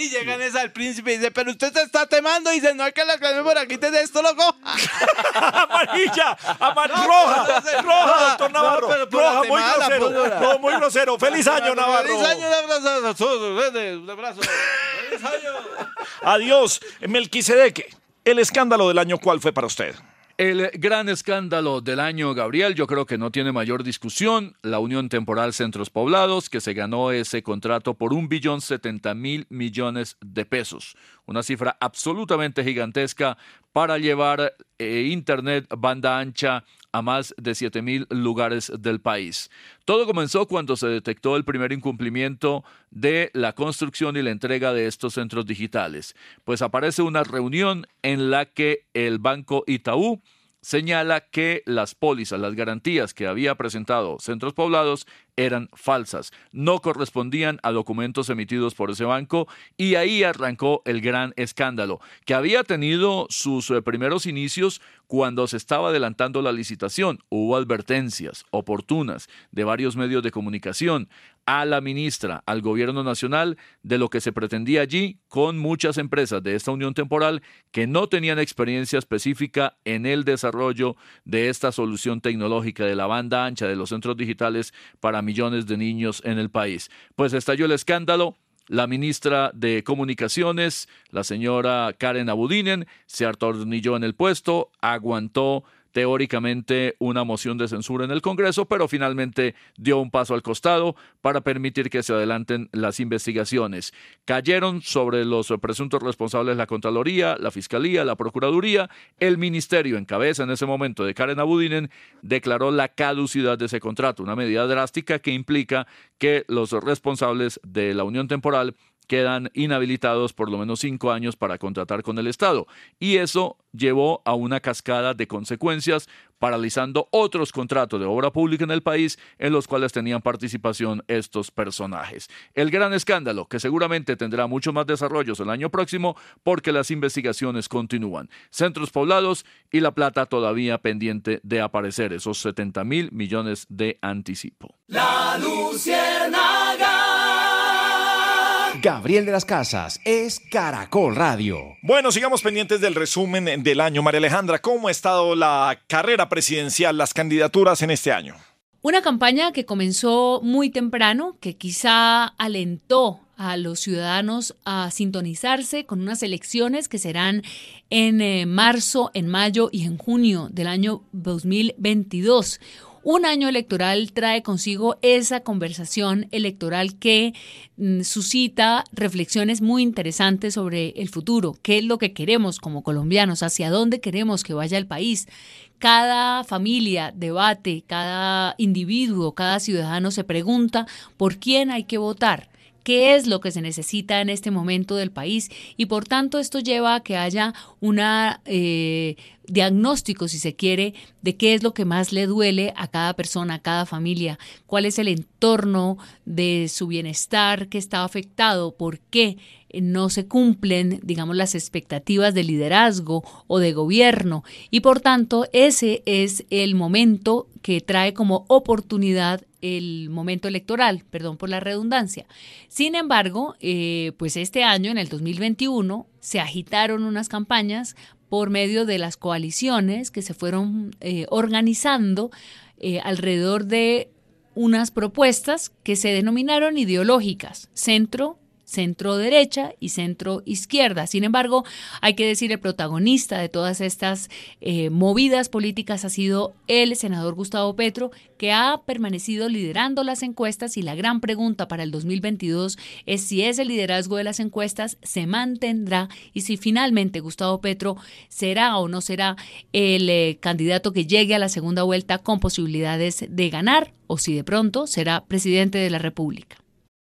y llegan es al príncipe y dice, pero usted se está temando. Y dice, no es que la clave por aquí te de esto, loco. (laughs)
amarilla, amar
No,
roja,
no, no,
roja,
no,
doctor
no,
Navarro,
pero por
roja, muy grosero, no, muy grosero. Feliz año, Navarro.
Feliz año, un abrazo a todos. vete, Un abrazo. Feliz año.
Adiós, Melquisedeque. El escándalo del año, ¿cuál fue para usted?
El gran escándalo del año, Gabriel, yo creo que no tiene mayor discusión. La Unión Temporal Centros Poblados, que se ganó ese contrato por un billón setenta mil millones de pesos. Una cifra absolutamente gigantesca para llevar eh, Internet banda ancha a más de 7 mil lugares del país. Todo comenzó cuando se detectó el primer incumplimiento de la construcción y la entrega de estos centros digitales. Pues aparece una reunión en la que el Banco Itaú señala que las pólizas, las garantías que había presentado Centros Poblados eran falsas, no correspondían a documentos emitidos por ese banco y ahí arrancó el gran escándalo, que había tenido sus eh, primeros inicios cuando se estaba adelantando la licitación. Hubo advertencias oportunas de varios medios de comunicación a la ministra, al gobierno nacional, de lo que se pretendía allí con muchas empresas de esta unión temporal que no tenían experiencia específica en el desarrollo de esta solución tecnológica de la banda ancha de los centros digitales para millones de niños en el país. Pues estalló el escándalo. La ministra de Comunicaciones, la señora Karen Abudinen, se atornilló en el puesto, aguantó teóricamente una moción de censura en el Congreso, pero finalmente dio un paso al costado para permitir que se adelanten las investigaciones. Cayeron sobre los presuntos responsables la Contraloría, la Fiscalía, la Procuraduría. El Ministerio, en cabeza en ese momento de Karen Abudinen, declaró la caducidad de ese contrato, una medida drástica que implica que los responsables de la unión temporal quedan inhabilitados por lo menos cinco años para contratar con el Estado. Y eso llevó a una cascada de consecuencias, paralizando otros contratos de obra pública en el país en los cuales tenían participación estos personajes. El gran escándalo, que seguramente tendrá muchos más desarrollos el año próximo porque las investigaciones continúan. Centros poblados y la plata todavía pendiente de aparecer, esos 70 mil millones de anticipo.
La. Gabriel de las Casas es Caracol Radio.
Bueno, sigamos pendientes del resumen del año. María Alejandra, ¿cómo ha estado la carrera presidencial, las candidaturas en este año?
Una campaña que comenzó muy temprano, que quizá alentó a los ciudadanos a sintonizarse con unas elecciones que serán en eh, marzo, en mayo y en junio del año 2022. Un año electoral trae consigo esa conversación electoral que mm, suscita reflexiones muy interesantes sobre el futuro, qué es lo que queremos como colombianos, hacia dónde queremos que vaya el país. Cada familia debate, cada individuo, cada ciudadano se pregunta por quién hay que votar qué es lo que se necesita en este momento del país. Y por tanto esto lleva a que haya una eh, diagnóstico, si se quiere, de qué es lo que más le duele a cada persona, a cada familia, cuál es el entorno de su bienestar que está afectado, por qué no se cumplen, digamos, las expectativas de liderazgo o de gobierno. Y por tanto, ese es el momento que trae como oportunidad el momento electoral, perdón por la redundancia. Sin embargo, eh, pues este año, en el 2021, se agitaron unas campañas por medio de las coaliciones que se fueron eh, organizando eh, alrededor de unas propuestas que se denominaron ideológicas, centro, centro derecha y centro izquierda. Sin embargo, hay que decir, el protagonista de todas estas eh, movidas políticas ha sido el senador Gustavo Petro, que ha permanecido liderando las encuestas y la gran pregunta para el 2022 es si ese liderazgo de las encuestas se mantendrá y si finalmente Gustavo Petro será o no será el eh, candidato que llegue a la segunda vuelta con posibilidades de ganar o si de pronto será presidente de la República.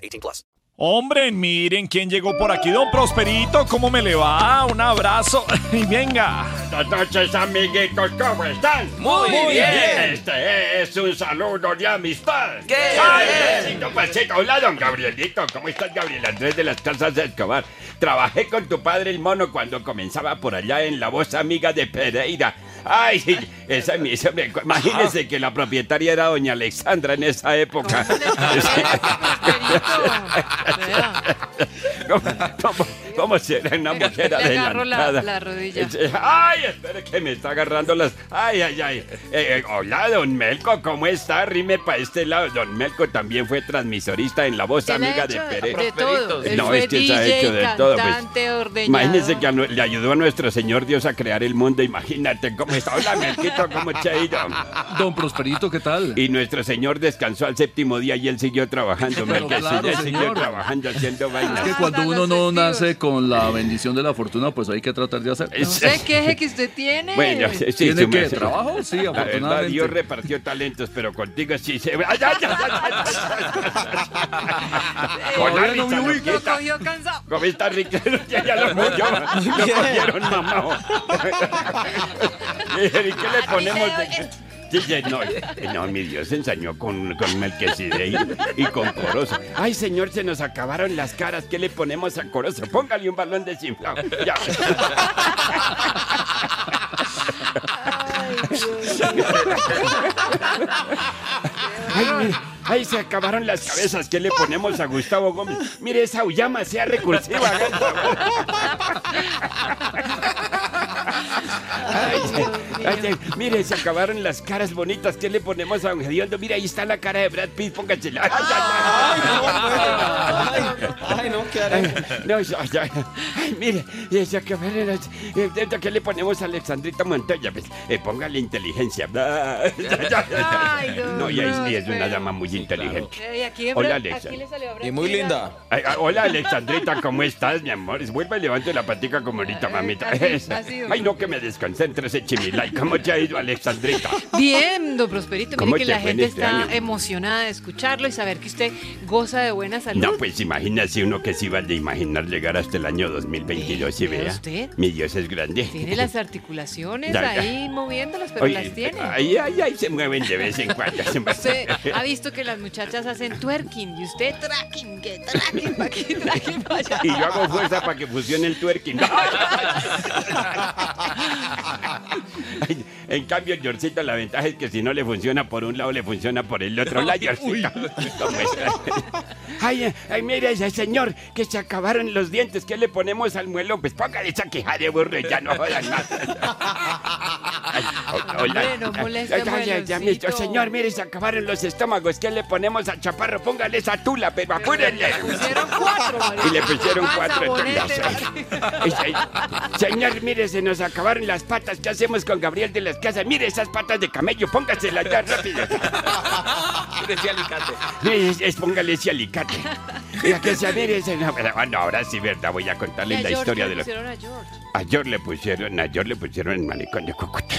18 plus.
Hombre, miren quién llegó por aquí. Don Prosperito, ¿cómo me le va? Un abrazo (laughs) y venga.
Buenas noches, amiguitos. ¿Cómo están?
Muy bien.
Este es un saludo de amistad.
¡Qué
Ay,
bien!
besito, besito. Hola, don Gabrielito. ¿Cómo estás, Gabriel Andrés de las Casas de Escobar? Trabajé con tu padre el mono cuando comenzaba por allá en La Voz Amiga de Pereira. Ay, esa, esa me- imagínese que la propietaria era doña Alexandra en esa época. ¿Cómo, (laughs) cómo- ¿Cómo será una mujer adelantada?
la, la rodilla.
Ay, espere que me está agarrando las. Ay, ay, ay. Eh, eh, hola, don Melco, ¿cómo está? Rime para este lado. Don Melco también fue transmisorista en La Voz Amiga de Pérez.
De todo.
No, es que se ha hecho de todo. Pues, imagínese que a le ayudó a nuestro Señor Dios a crear el mundo. Imagínate cómo está. Hola, Melquito, ¿cómo te ha ido?
Don Prosperito, ¿qué tal?
Y nuestro Señor descansó al séptimo día y él siguió trabajando.
Pero
Melquito,
claro,
él siguió
señor.
trabajando, haciendo vainas.
Es que cuando uno no nace con la bendición de la fortuna, pues hay que tratar de hacer.
No se queje que usted tiene.
Bueno, sí, sí,
¿Tiene
su
que trabajo? Sí,
La verdad,
afortunadamente.
Dios repartió talentos, pero contigo sí se... ¡Ay, ay, ay, ay, ay! Hola,
Todavía no me ubico.
Lo cogió cansado.
¿Cómo está Rica? (laughs) Ya, ya lo cogió. Lo cogieron, mamá. (laughs) (laughs) ¿Y qué le ponemos de...? No, no, mi Dios ensañó con, con Melquisedec y, y con Corozo. Ay, señor, se nos acabaron las caras. ¿Qué le ponemos a Corozo? Póngale un balón desinflado. Ya. Ay, mire, ay, se acabaron las cabezas. ¿Qué le ponemos a Gustavo Gómez? Mire, esa uyama sea recursiva. Ay, mire, se acabaron las caras bonitas. ¿Qué le ponemos a Don Gediondo? Mire, ahí está la cara de Brad Pitt. Póngasela. Ay, ay, ay.
Ay, no, ¿qué haré?
No, ay, ay, ay, mire, eh, se acabaron las... eh, ¿Qué le ponemos a Alexandrita Montoya? Pues, eh, póngale inteligencia. (laughs) No, y ahí sí es una dama muy inteligente.
Eh, aquí,
Hola, Alexa.
aquí le salió a Brad
Y muy linda. Ay, ay, hola, Alexandrita, ¿cómo estás, mi amor? Vuelve y levante la patica como ahorita, mamita.
así, (laughs)
Esa.
así,
Ay, no, que me desconcentre ese chimilay. ¿Cómo te ha ido, Alexandrita?
Bien, don Prosperito,
¿Cómo
mire que
te
la
fue en
gente
este
está
año?
emocionada de escucharlo y saber que usted goza de buena salud.
No, pues imagínese uno que se iba de imaginar llegar hasta el año 2022 y
¿Vea
vea.
usted?
Mi Dios es grande.
Tiene las articulaciones
Ya, ya.
ahí moviéndolas, pero
Oye,
las tiene.
Ay, ay, ay, se mueven de vez en cuando. (laughs)
Usted ha visto que las muchachas hacen twerking y usted tracking, que tracking para aquí, (laughs) tracking para allá.
Y yo hago fuerza para que funcione el twerking. (laughs) Ay, en cambio, el Yorcito, la ventaja es que si no le funciona por un lado, le funciona por el otro lado, Yorcito. (laughs) ¿Cómo está? Ay, ay, mire ese señor, que se acabaron los dientes. ¿Qué le ponemos al muelo? Pues póngale esa queja de burro y ya no jodan más. Ay, hola.
Hombre, no moleste,
Ay, ay, ay, ya, mi-
muelocito.
señor, mire, se acabaron los estómagos. ¿Qué le ponemos al chaparro? Póngale esa tula, pero apúrenle.
Pusieron cuatro, María.
Y le pusieron cuatro. (laughs) ay, (laughs) Señor, mire, se nos acabaron las patas. ¿Qué hacemos con Gabriel de las Casas? Mire esas patas de camello, póngaselas ya rápido.
Ese alicate.
Mire, es, es- póngale ese alicate. Mira, que se mire ese. No, pero, bueno, ahora sí, verdad, voy a contarles la
George
historia
le
de lo
pusieron a George.
a George le pusieron, a George le pusieron el malecón de Cúcuta.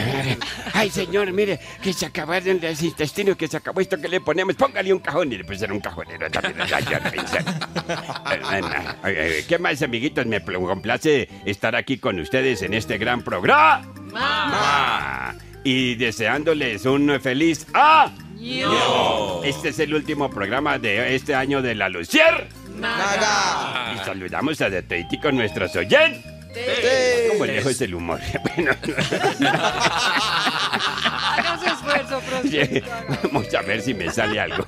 Ay, señor, mire, que se acabaron los intestinos, que se acabó esto que le ponemos. Póngale un cajón y le pusieron un cajonero también a (laughs) ¿Qué más, amiguitos? Me pl- complace estar aquí con ustedes en este gran programa. Y deseándoles un feliz año. Este es el último programa de este año de la Lucier. Y saludamos a de con nuestros oyentes. ¿Cómo lejos el humor? (laughs) Bueno, (laughs) vamos a ver si me sale algo.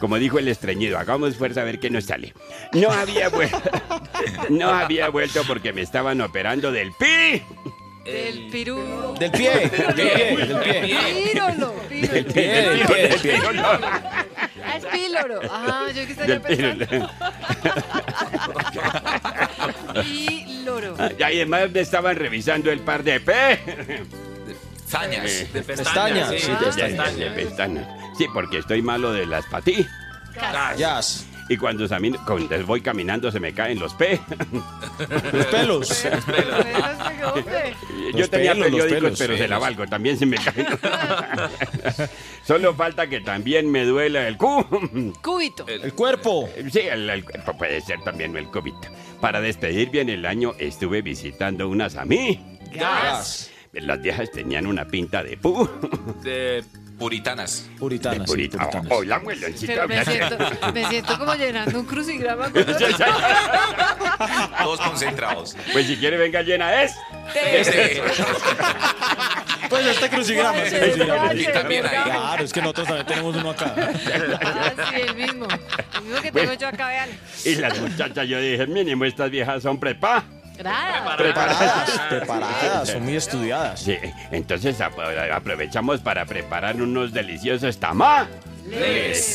Como dijo el estreñido, hagamos fuerza a ver qué nos sale. No había vuelto, no había vuelto porque me estaban operando del pi.
Del pirú.
Del pie, del pie, del pie.
Pírolo,
Del pie, del pie, del pie.
Ah, es píloro. Ah, yo que
Del
estaría
pie.
pensando. Píloro.
Y además me estaban revisando el par de pe.
Pestañas.
Eh,
De pestañas. sí, de
de
De- de-
pestañas.
de pestañas. Sí, porque estoy malo de las patillas.
Jazz.
Y cuando, cuando voy caminando se me caen los pe.
Los pelos. (laughs)
Yo
Los
tenía
pelos, los
periódicos,
pelos,
pero se la valgo, también se me caen. (laughs) Solo falta que también me duela el cu.
Cúbito.
El cuerpo.
Sí, el, el cuerpo puede ser también el cubito. Para despedir bien el año estuve visitando unas a mí.
Gas.
Las viejas tenían una pinta de pu.
De puritanas.
Puritanas.
De
sí,
purita-
puritanas.
Hola, mueloncito.
Pero me siento, me siento como llenando un crucigrama. con- (laughs)
Todos concentrados.
Pues si quiere venga llena es.
Este.
Pues este crucigrama. Y también. Claro, es que nosotros también tenemos uno acá.
Ah, sí, el mismo. El mismo que tengo yo acá, vean.
Y las muchachas, yo dije, mínimo, estas viejas son prepa.
Gracias.
Preparadas, preparadas, son muy estudiadas.
Sí, entonces ap- aprovechamos para preparar unos deliciosos tamales.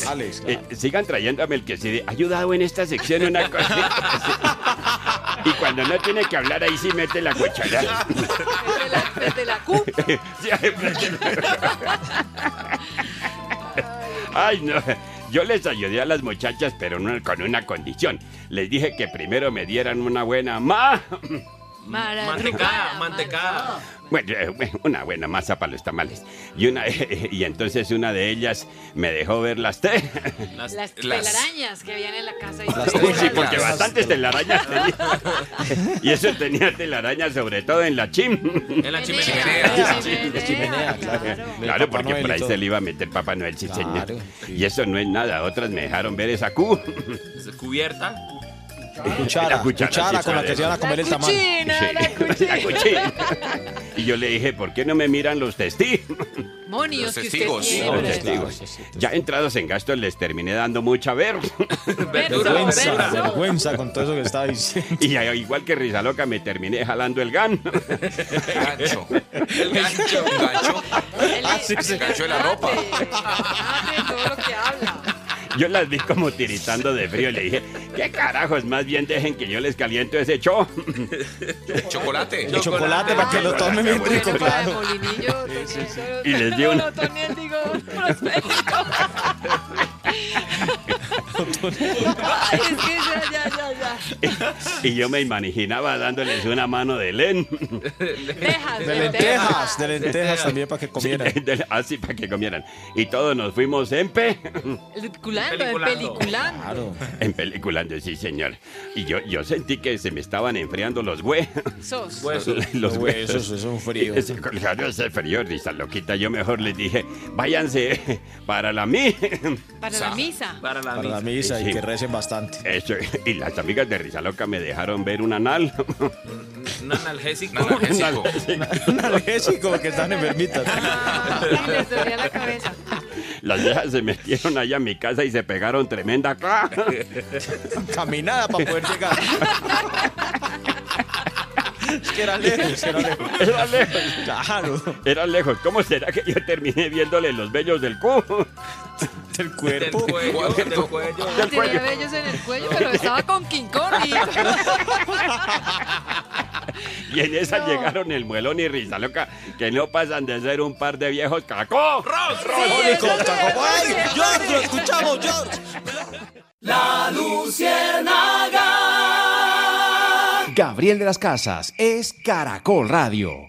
Alex,
Eh, sigan trayéndome el que se ha ayudado en esta sección una cosa. (laughs) y cuando no tiene que hablar, ahí sí mete la cuchara. (laughs)
Q.
La- (laughs) Ay, no. Yo les ayudé a las muchachas, pero no- con una condición. Les dije que primero me dieran una buena ma.
Mantecada, mantecada.
Bueno, eh, bueno, una buena masa para los tamales. Y una (laughs) y entonces una de ellas me dejó ver las (laughs) te.
Las, telarañas que habían en la casa. Y
Uy, sí, porque bastantes telarañas tenía. (laughs) Y eso tenía telarañas sobre todo en la chim.
En la
chimenea.
La chimenea, claro.
Porque
Noel
por ahí se le iba a meter Papá Noel, sí, señor. Y eso no es nada. Otras me dejaron ver esa Q.
Cubierta.
Cuchara,
La cuchara,
cuchara
sí,
con la que se van a comer el tamal.
Cuchina, la (laughs)
Sí,
cuchina.
la cuchina. Y yo le dije, ¿por qué no me miran los testigos?
Monios
Los
que
testigos.
usted
Los testigos. Ya entrados en gastos les terminé dando mucha ver. (laughs)
Vergüenza, vergüenza con todo eso que estaba diciendo.
Y igual que Risa Loca me terminé jalando el gan.
Gancho. El gancho, un gancho.
Ah, sí, sí.
El gancho de la ropa.
Todo lo que habla.
Yo las vi como tiritando de frío y le dije, ¿qué carajos? Más bien dejen que yo les caliento ese cho. (laughs)
Chocolate.
El chocolate para que lo tomen bien rico, claro.
Y les di una-
Toniel, digo, prospérico. Ay, es que ya, ya, ya, ya.
Y yo me imaginaba dándoles una mano de len.
Dejas,
De lentejas, de lentejas también para que comieran.
Sí, de- así para que comieran. Y todos nos fuimos en pe.
Peliculando, en peliculando.
Claro.
En peliculando, sí, señor. Y yo, yo sentí que se me estaban enfriando los huesos. (laughs)
Sos.
Los
Los
huesos.
huesos, eso es un frío. (laughs)
Ese, claro, ese frío, risa loquita. Yo mejor les dije, váyanse para la mí. (laughs)
Para la misa.
Para la
Para la
misa.
misa y
Sí.
que recen bastante.
Eso, y las amigas de Risa Loca me dejaron ver un anal.
Un analgésico.
Un analgésico.
Un analgésico porque están enfermitas.
Y les dolía la cabeza.
Las viejas se metieron allá a mi casa y se pegaron tremenda ca- (laughs)
Caminada para poder llegar. (laughs) Es que era lejos, (laughs) era lejos.
Era lejos.
Claro.
Era lejos. ¿Cómo será que yo terminé viéndole los vellos del cu?
Del
Del
cuerpo.
cuello, del cuello.
Del
Tenía vellos en el cuello, pero estaba con King Kong. y- (laughs)
Y en esa llegaron el muelón y Risa Loca, que no pasan de ser un par de viejos cacó.
Caco- ¡Ay! ¡George! ¡Lo escuchamos, George!
La Luciérnaga.
Gabriel de las Casas es Caracol Radio.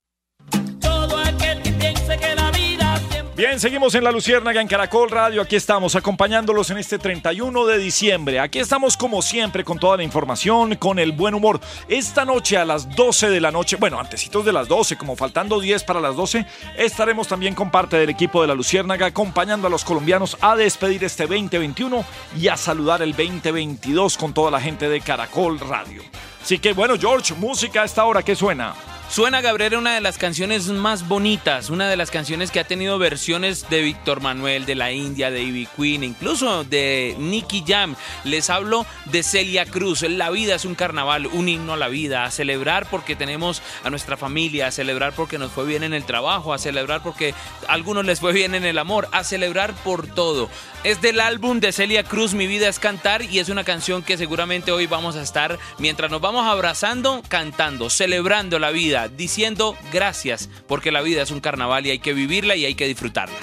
Bien, seguimos en La Luciérnaga en Caracol Radio. Aquí estamos acompañándolos en este 31 de diciembre. Aquí estamos como siempre con toda la información, con el buen humor. Esta noche a las 12 de la noche, bueno, antecitos de las 12, como faltando 10 para las 12, estaremos también con parte del equipo de La Luciérnaga acompañando a los colombianos a despedir este 2021 y a saludar el 2022 con toda la gente de Caracol Radio. Así que bueno, George, música a esta hora, ¿qué suena?
Suena Gabriel una de las canciones más bonitas, una de las canciones que ha tenido versiones de Víctor Manuel, de la India, de Ivy Queen, incluso de Nicky Jam. Les hablo de Celia Cruz. La vida es un carnaval, un himno a la vida, a celebrar porque tenemos a nuestra familia, a celebrar porque nos fue bien en el trabajo, a celebrar porque a algunos les fue bien en el amor, a celebrar por todo. Es del álbum de Celia Cruz, Mi vida es cantar, y es una canción que seguramente hoy vamos a estar, mientras nos vamos abrazando, cantando, celebrando la vida, diciendo gracias, porque la vida es un carnaval y hay que vivirla y hay que disfrutarla.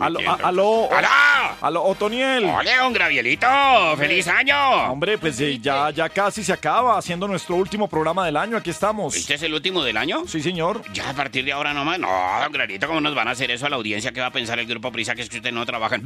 Aló, aló. ¡Aló!
Aló,
Otoniel.
¡Ole, un Gravielito! ¡Feliz año!
Hombre, pues eh, ya, ya casi se acaba haciendo nuestro último programa del año. Aquí estamos.
¿Este es el último del año?
Sí, señor.
Ya a partir de ahora nomás. No, don Granito, ¿cómo nos van a hacer eso a la audiencia? ¿Qué va a pensar el grupo Prisa que es que usted no trabaja? (laughs) en-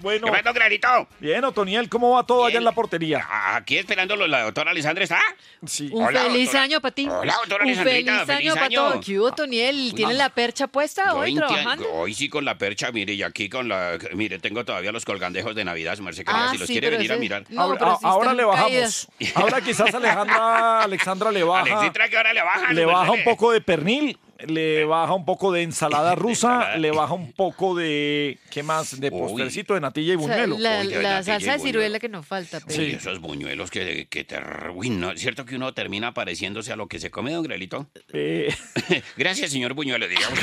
bueno.
¿Qué más, don Granito?
Bien, Otoniel, ¿cómo va todo allá en la portería?
Aquí esperándolo, la doctora Alessandra está.
Sí.
Un
Hola,
feliz
doctora.
año para ti.
Hola, doctora
Un feliz año para
año.
todos. ¿Qué hubo, Toniel? ¿Tiene
No.
la percha puesta hoy trabajando?
Hoy sí con la percha, mire, y aquí con la... Mire, tengo todavía los colgandejos de Navidad, su merced,
Ah,
si los
sí,
quiere venir a mirar.
no,
ahora le bajamos.
caídas.
Ahora quizás Alejandra, Alexandra le baja.
Alexitra, que ahora le baja.
Le
su
baja un poco de pernil, le baja un poco de ensalada (laughs) rusa, le baja un poco de. ¿Qué más? De postrecito de natilla y
O sea,
buñuelo.
la, salsa de ciruela que nos falta. Pero...
Sí, esos buñuelos que, que te... Uy, no, ¿es cierto que uno termina pareciéndose a lo que se come, don Grelito?
Eh, (laughs)
Gracias, señor Buñuelo, digamos.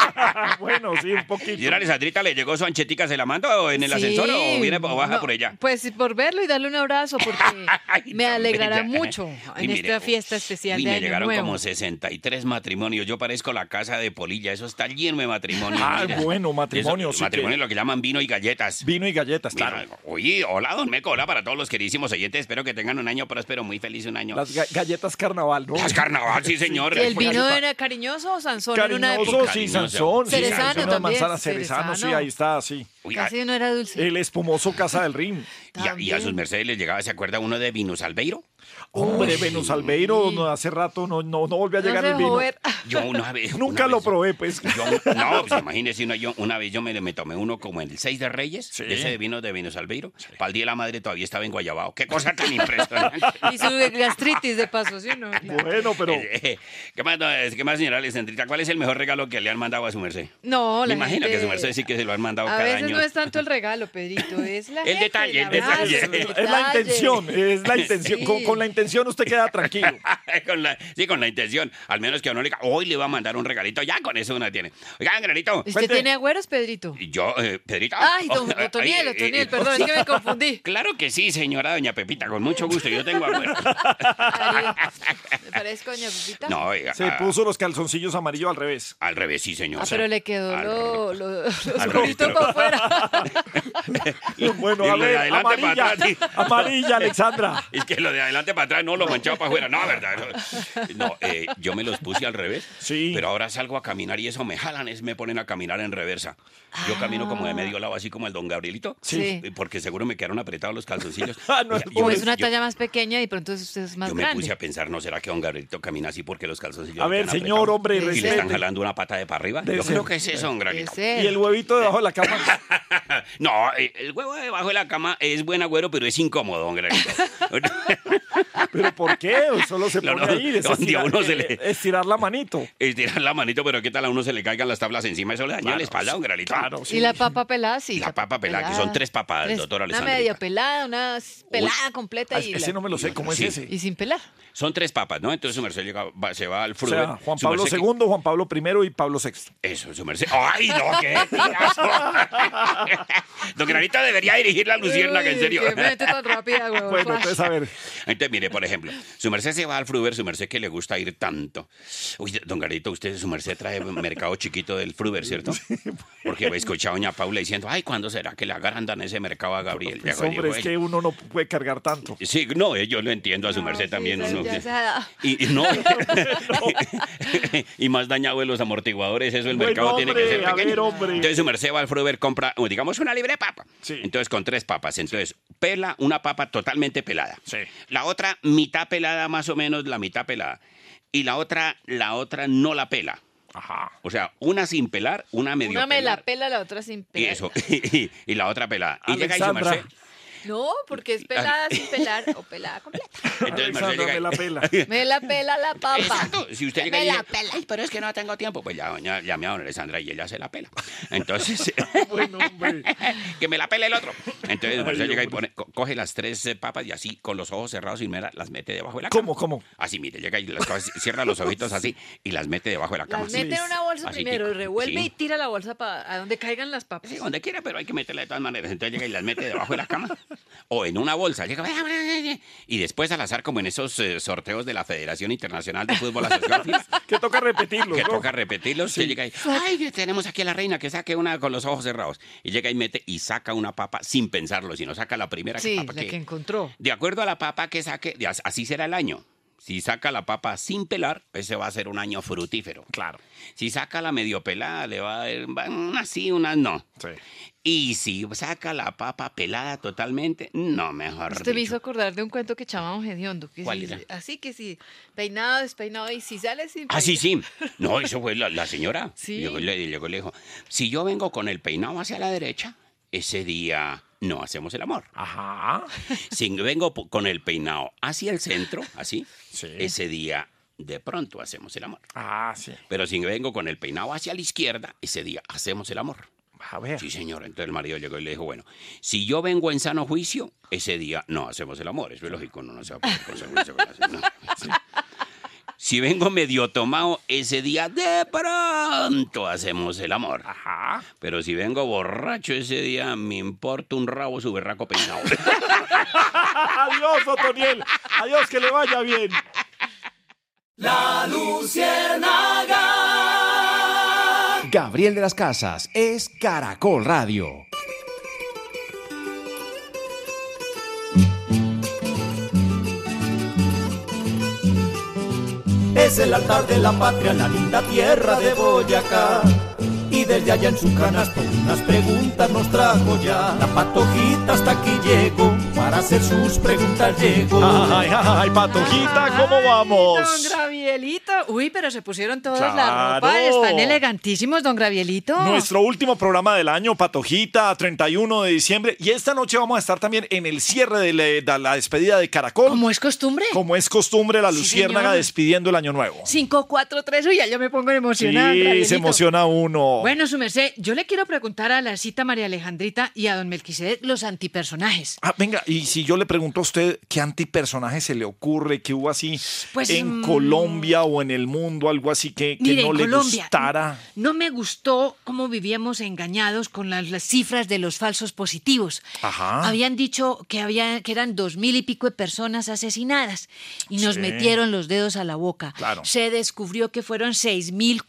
(laughs)
bueno, sí, un poquito.
¿Y ahora Alessandrita le llegó su anchetica, se la mando en el ascensor o viene o baja
no,
por ella?
Pues sí, por verlo y darle un abrazo, porque me alegrará mucho
Y
en
mire,
esta fiesta especial
Uy,
de
me
Año
llegaron
Nuevo.
como 63 matrimonios. Yo parezco ofrezco la casa de Polilla. Eso está lleno de matrimonio.
Ah,
mira.
bueno, matrimonio,
Eso,
sí
matrimonio
que-
lo que llaman vino y galletas.
Vino y galletas,
Mira,
claro.
Oye, hola, don Meco. Hola para todos los queridísimos oyentes. Espero que tengan un año próspero, muy feliz un año.
Las ga- galletas carnaval, ¿no?
Las carnaval, sí, señor.
¿Y el vino era cariñoso o Sansón en una
Cariñoso,
época?
sí, Sansón. sí,
Cerezano también,
manzana cerezano, sí, ahí está, sí.
Casi no era dulce.
El espumoso Casa del Rin.
Y a, y a sus mercedes les llegaba, ¿se acuerda uno de Vinos Albeiro?
Hombre, Venus Albeiro, no, hace rato no, no, no volvió a
No
llegar
se
el vino. (laughs)
Yo una vez.
Nunca
una
lo
vez-
probé, pues.
yo- no, pues imagínese, una, yo, una vez yo me, me tomé uno como en el 6 de Reyes, de ese de vino de Vinos Albeiro. Para el día de la madre todavía estaba en Guayabao. Qué cosa tan impresionante. (laughs)
Y su gastritis de paso, ¿sí o no?
Bueno, pero. (laughs)
¿Qué más, no, ¿Qué más, señora Alessandrita? ¿Cuál es el mejor regalo que le han mandado a su merced?
No,
Me
la
imagino
gente-
que su merced sí que se lo han mandado
A
cada
veces
año.
no es tanto el regalo, Pedrito, es la
El
gente,
detalle, el
abrazo,
detalle.
Es la intención, es la intención.
Sí.
Con, con la intención usted queda tranquilo. (laughs)
con la, sí, con la intención. Al menos que a uno le diga, hoy le va a mandar un regalito. Ya con eso uno tiene. Oigan, granito.
¿Usted tiene agüeros, Pedrito?
Yo, eh, Pedrito.
Ay, don (laughs)
Ay,
Otoniel,
eh,
Otoniel,
eh,
perdón, es que me confundí. (laughs)
Claro que sí, señora doña Pepita, con mucho gusto. Yo tengo agüero.
¿Me parezco, doña Pepita?
No, oiga,
Se puso los calzoncillos amarillos al revés.
al revés, sí, señor.
Ah, pero le quedó lo, lo, los
al
gorritos
revés,
para afuera.
Bueno, a
lo de
ver,
adelante para
amarilla,
atrás, sí.
amarilla, Alexandra.
Es que lo de adelante para atrás no lo manchaba para afuera, no, ¿verdad? (laughs) No, eh, yo me los puse al revés.
Sí.
Pero ahora salgo a caminar y eso me jalan, es me ponen a caminar en reversa. Yo camino como de medio lado, así como el don Gabrielito.
Sí.
Porque seguro me quedaron apretados los calzoncillos. (laughs)
Ah, no,
O es una
yo-
talla más pequeña y pronto usted es más
Yo me
grande.
puse a pensar, ¿no será que don Gabrielito camina así porque los calzoncillos
A ver, señor,
apretados?
hombre,
Y le están jalando una pata de para arriba. Yo
ser.
creo que es eso, don Gabrielito.
Y el huevito debajo de la cama. (laughs)
No, eh, el huevo debajo de la cama es buen agüero, pero es incómodo, don Gabrielito.
¿Pero por qué? Solo se
No,
pone
no,
ahí. es
a
estirar,
uno se
eh,
le-
estirar la manito.
Estirar la manito, pero ¿qué tal a uno se le caigan las tablas encima? Eso le daña
Claro,
la espalda, don Gabrielito.
Claro,
Y la papa pelada, sí.
Y la papa pelada, que son tres papas,
Tres-
doctor
Una
Alessandrita.
medio pelada, una pelada completa.
Ah,
y
ese
la-
no me lo sé, ¿cómo es
Sí.
ese?
Y sin pelar.
Son tres papas, ¿no? Entonces su merced llega- va- se va al
O
fruver.
sea, Juan Pablo II, Juan Pablo I y Pablo VI.
que- Eso, su merced. ¡Ay, no! ¡Qué! (laughs) Don Granito debería dirigir la luciérnaga, en serio.
Qué mente tan rápida, huevón.
Bueno, entonces a ver.
Entonces, mire, por ejemplo, su merced se va al Fruver, su merced que le gusta ir tanto. Uy, don Garito, usted, su merced trae mercado chiquito del Fruver, ¿cierto? Porque he escuchado a doña Paula diciendo, ay, ¿cuándo será que le agrandan ese mercado a Gabriel?
Pues,
Digo,
hombre, es que uno no puede cargar tanto.
Sí, no, eh, yo lo entiendo a su merced también.
Sí,
uno-
ya se da.
y, y no, (laughs) (laughs) y más dañado de los amortiguadores, eso el
Bueno,
mercado tiene que ser
a
pequeño.
ver, hombre.
Entonces su merced va al Fruver, compra, digamos, una libre papa.
Sí.
Entonces con tres papas. Entonces, pela una papa totalmente pelada.
Sí.
La otra, mitad pelada, más o menos, la mitad pelada. Y la otra, la otra no la pela.
Ajá.
O sea, una sin pelar, una medio
Una me la
pelar.
pela, la otra sin
Y
pelar.
eso, (laughs) y, y la otra pelada. Y llega y
Alexandra.
merced.
No, porque es pelada sin pelar o pelada completa. (laughs)
Entonces
me la pela. (laughs)
Me la pela la papa.
Exacto. Si usted llega
Me
y
la
dice,
pela.
"Ay, pero es que no tengo tiempo, pues ya doña, llame a doña Alessandra y ella se la pela. Entonces, (laughs)
Bueno, hombre.
que me la pele el otro. Entonces,
Ay,
Mercedes llega y pone, co- coge las tres eh, papas y así, con los ojos cerrados y mera, las mete debajo de la cama.
¿Cómo, cómo?
Así, mire, llega y las coge, cierra los ojitos así y las mete debajo de la cama.
Las mete en una bolsa
Así,
primero,
tico.
revuelve
Sí.
y tira la bolsa para a donde caigan las papas.
Sí, donde quiera, pero hay que meterla de todas maneras. Entonces llega y las mete debajo de la cama. O en una bolsa. Llega y después al azar, como en esos eh, sorteos de la Federación Internacional de Fútbol Asociado, (laughs)
Que toca repetirlo.
que
¿no?
toca repetirlos, usted llega y, ay, tenemos aquí a la reina que saque una con los ojos cerrados. Y llega y mete y saca una papa sin pensarlo, sino saca la primera
Sí,
papa
la
que,
que encontró.
de acuerdo a la papa que saque, así será el año. Si saca la papa sin pelar, ese va a ser un año frutífero.
Claro.
Si saca la medio pelada, le va a dar unas sí, unas no.
Sí.
Y si saca la papa pelada totalmente, no, mejor
Usted me
dicho.
hizo acordar de un cuento que llamábamos hediondo. Que
¿Cuál
si-
era?
Así que si peinado, despeinado y si sale sin
Ah, sí, sí. No, eso fue la, la señora.
Sí.
Llegó, y le, llegó le dijo, si yo vengo con el peinado hacia la derecha, ese día no hacemos el amor.
Ajá.
Si vengo con el peinado hacia el centro, así,
Sí.
ese día de pronto hacemos el amor.
Ah, sí.
Pero si vengo con el peinado hacia la izquierda, ese día hacemos el amor.
A ver.
Sí, señor. Entonces el marido llegó y le dijo, bueno, si yo vengo en sano juicio, ese día no hacemos el amor. Eso es lógico, no, no se va a consecuencia con la- no. Sí. Si vengo medio tomado, ese día de pronto hacemos el amor.
Ajá.
Pero si vengo borracho ese día, me importa un rabo su berraco peinado. (laughs)
Adiós, Otoniel. Adiós, que le vaya bien.
La luciérnaga.
Gabriel de las Casas es Caracol Radio.
Es el altar de la patria, la linda tierra de Boyacá. Y desde allá en su canasto unas preguntas nos trajo ya. La patojita hasta aquí llegó, para hacer sus preguntas llegó.
Ay, ay, ay, patojita, ¿cómo vamos?
Don Gravielito. Uy, pero se pusieron todos la
Claro.
ropa. Están elegantísimos, don Gravielito.
Nuestro último programa del año, Patojita, 31 de diciembre. Y esta noche vamos a estar también en el cierre de la, de la despedida de Caracol.
¿Cómo es costumbre?
Como es costumbre, la
Sí,
Luciérnaga
señor.
despidiendo el año nuevo.
5, 4, 3. Uy, ya yo me pongo emocionada.
Sí,
Gravielito.
se emociona uno.
Bueno, su merced, yo le quiero preguntar a la cita María Alejandrita y a don Melquisedec los antipersonajes.
Ah, venga, y si yo le pregunto a usted qué antipersonaje se le ocurre, que hubo así
Pues,
en
mm,
Colombia o en el mundo, algo así que, que
Mire,
no le
Colombia,
gustara.
No me gustó cómo vivíamos engañados con las, las cifras de los falsos positivos.
Ajá.
Habían dicho que, había, que eran dos mil y pico de personas asesinadas y nos
Sí.
metieron los dedos a la boca.
Claro.
Se descubrió que fueron seis mil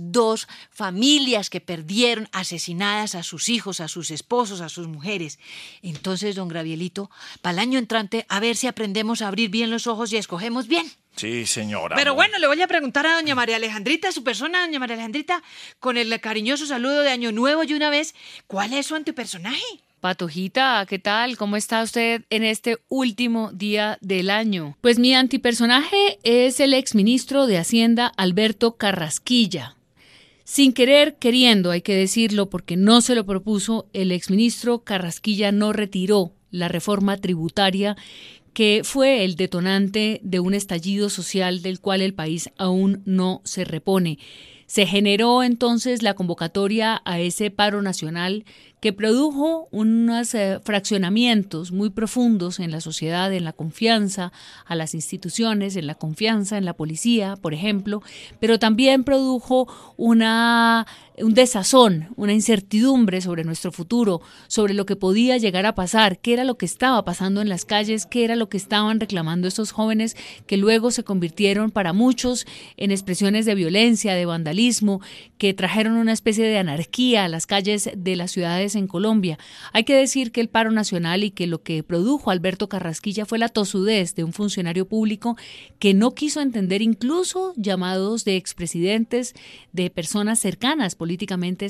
dos familias que perdieron asesinadas a sus hijos, a sus esposos, a sus mujeres. Entonces, don Gravielito, para el año entrante, a ver si aprendemos a abrir bien los ojos y escogemos bien.
Sí, señora.
Pero bueno, le voy a preguntar a doña María Alejandrita, su persona, doña María Alejandrita, con el cariñoso saludo de Año Nuevo y una vez, ¿cuál es su antipersonaje?
Patojita, ¿qué tal? ¿Cómo está usted en este último día del año? Pues mi antipersonaje es el exministro de Hacienda Alberto Carrasquilla. Sin querer, queriendo, hay que decirlo, porque no se lo propuso, el exministro Carrasquilla no retiró la reforma tributaria que fue el detonante de un estallido social del cual el país aún no se repone. Se generó entonces la convocatoria a ese paro nacional que produjo unos eh, fraccionamientos muy profundos en la sociedad, en la confianza a las instituciones, en la confianza en la policía, por ejemplo, pero también produjo una, un desazón, una incertidumbre sobre nuestro futuro, sobre lo que podía llegar a pasar, qué era lo que estaba pasando en las calles, qué era lo que estaban reclamando estos jóvenes que luego se convirtieron para muchos en expresiones de violencia, de vandalismo, que trajeron una especie de anarquía a las calles de las ciudades en Colombia. Hay que decir que el paro nacional y que lo que produjo Alberto Carrasquilla fue la tosudez de un funcionario público que no quiso entender incluso llamados de expresidentes, de personas cercanas políticamente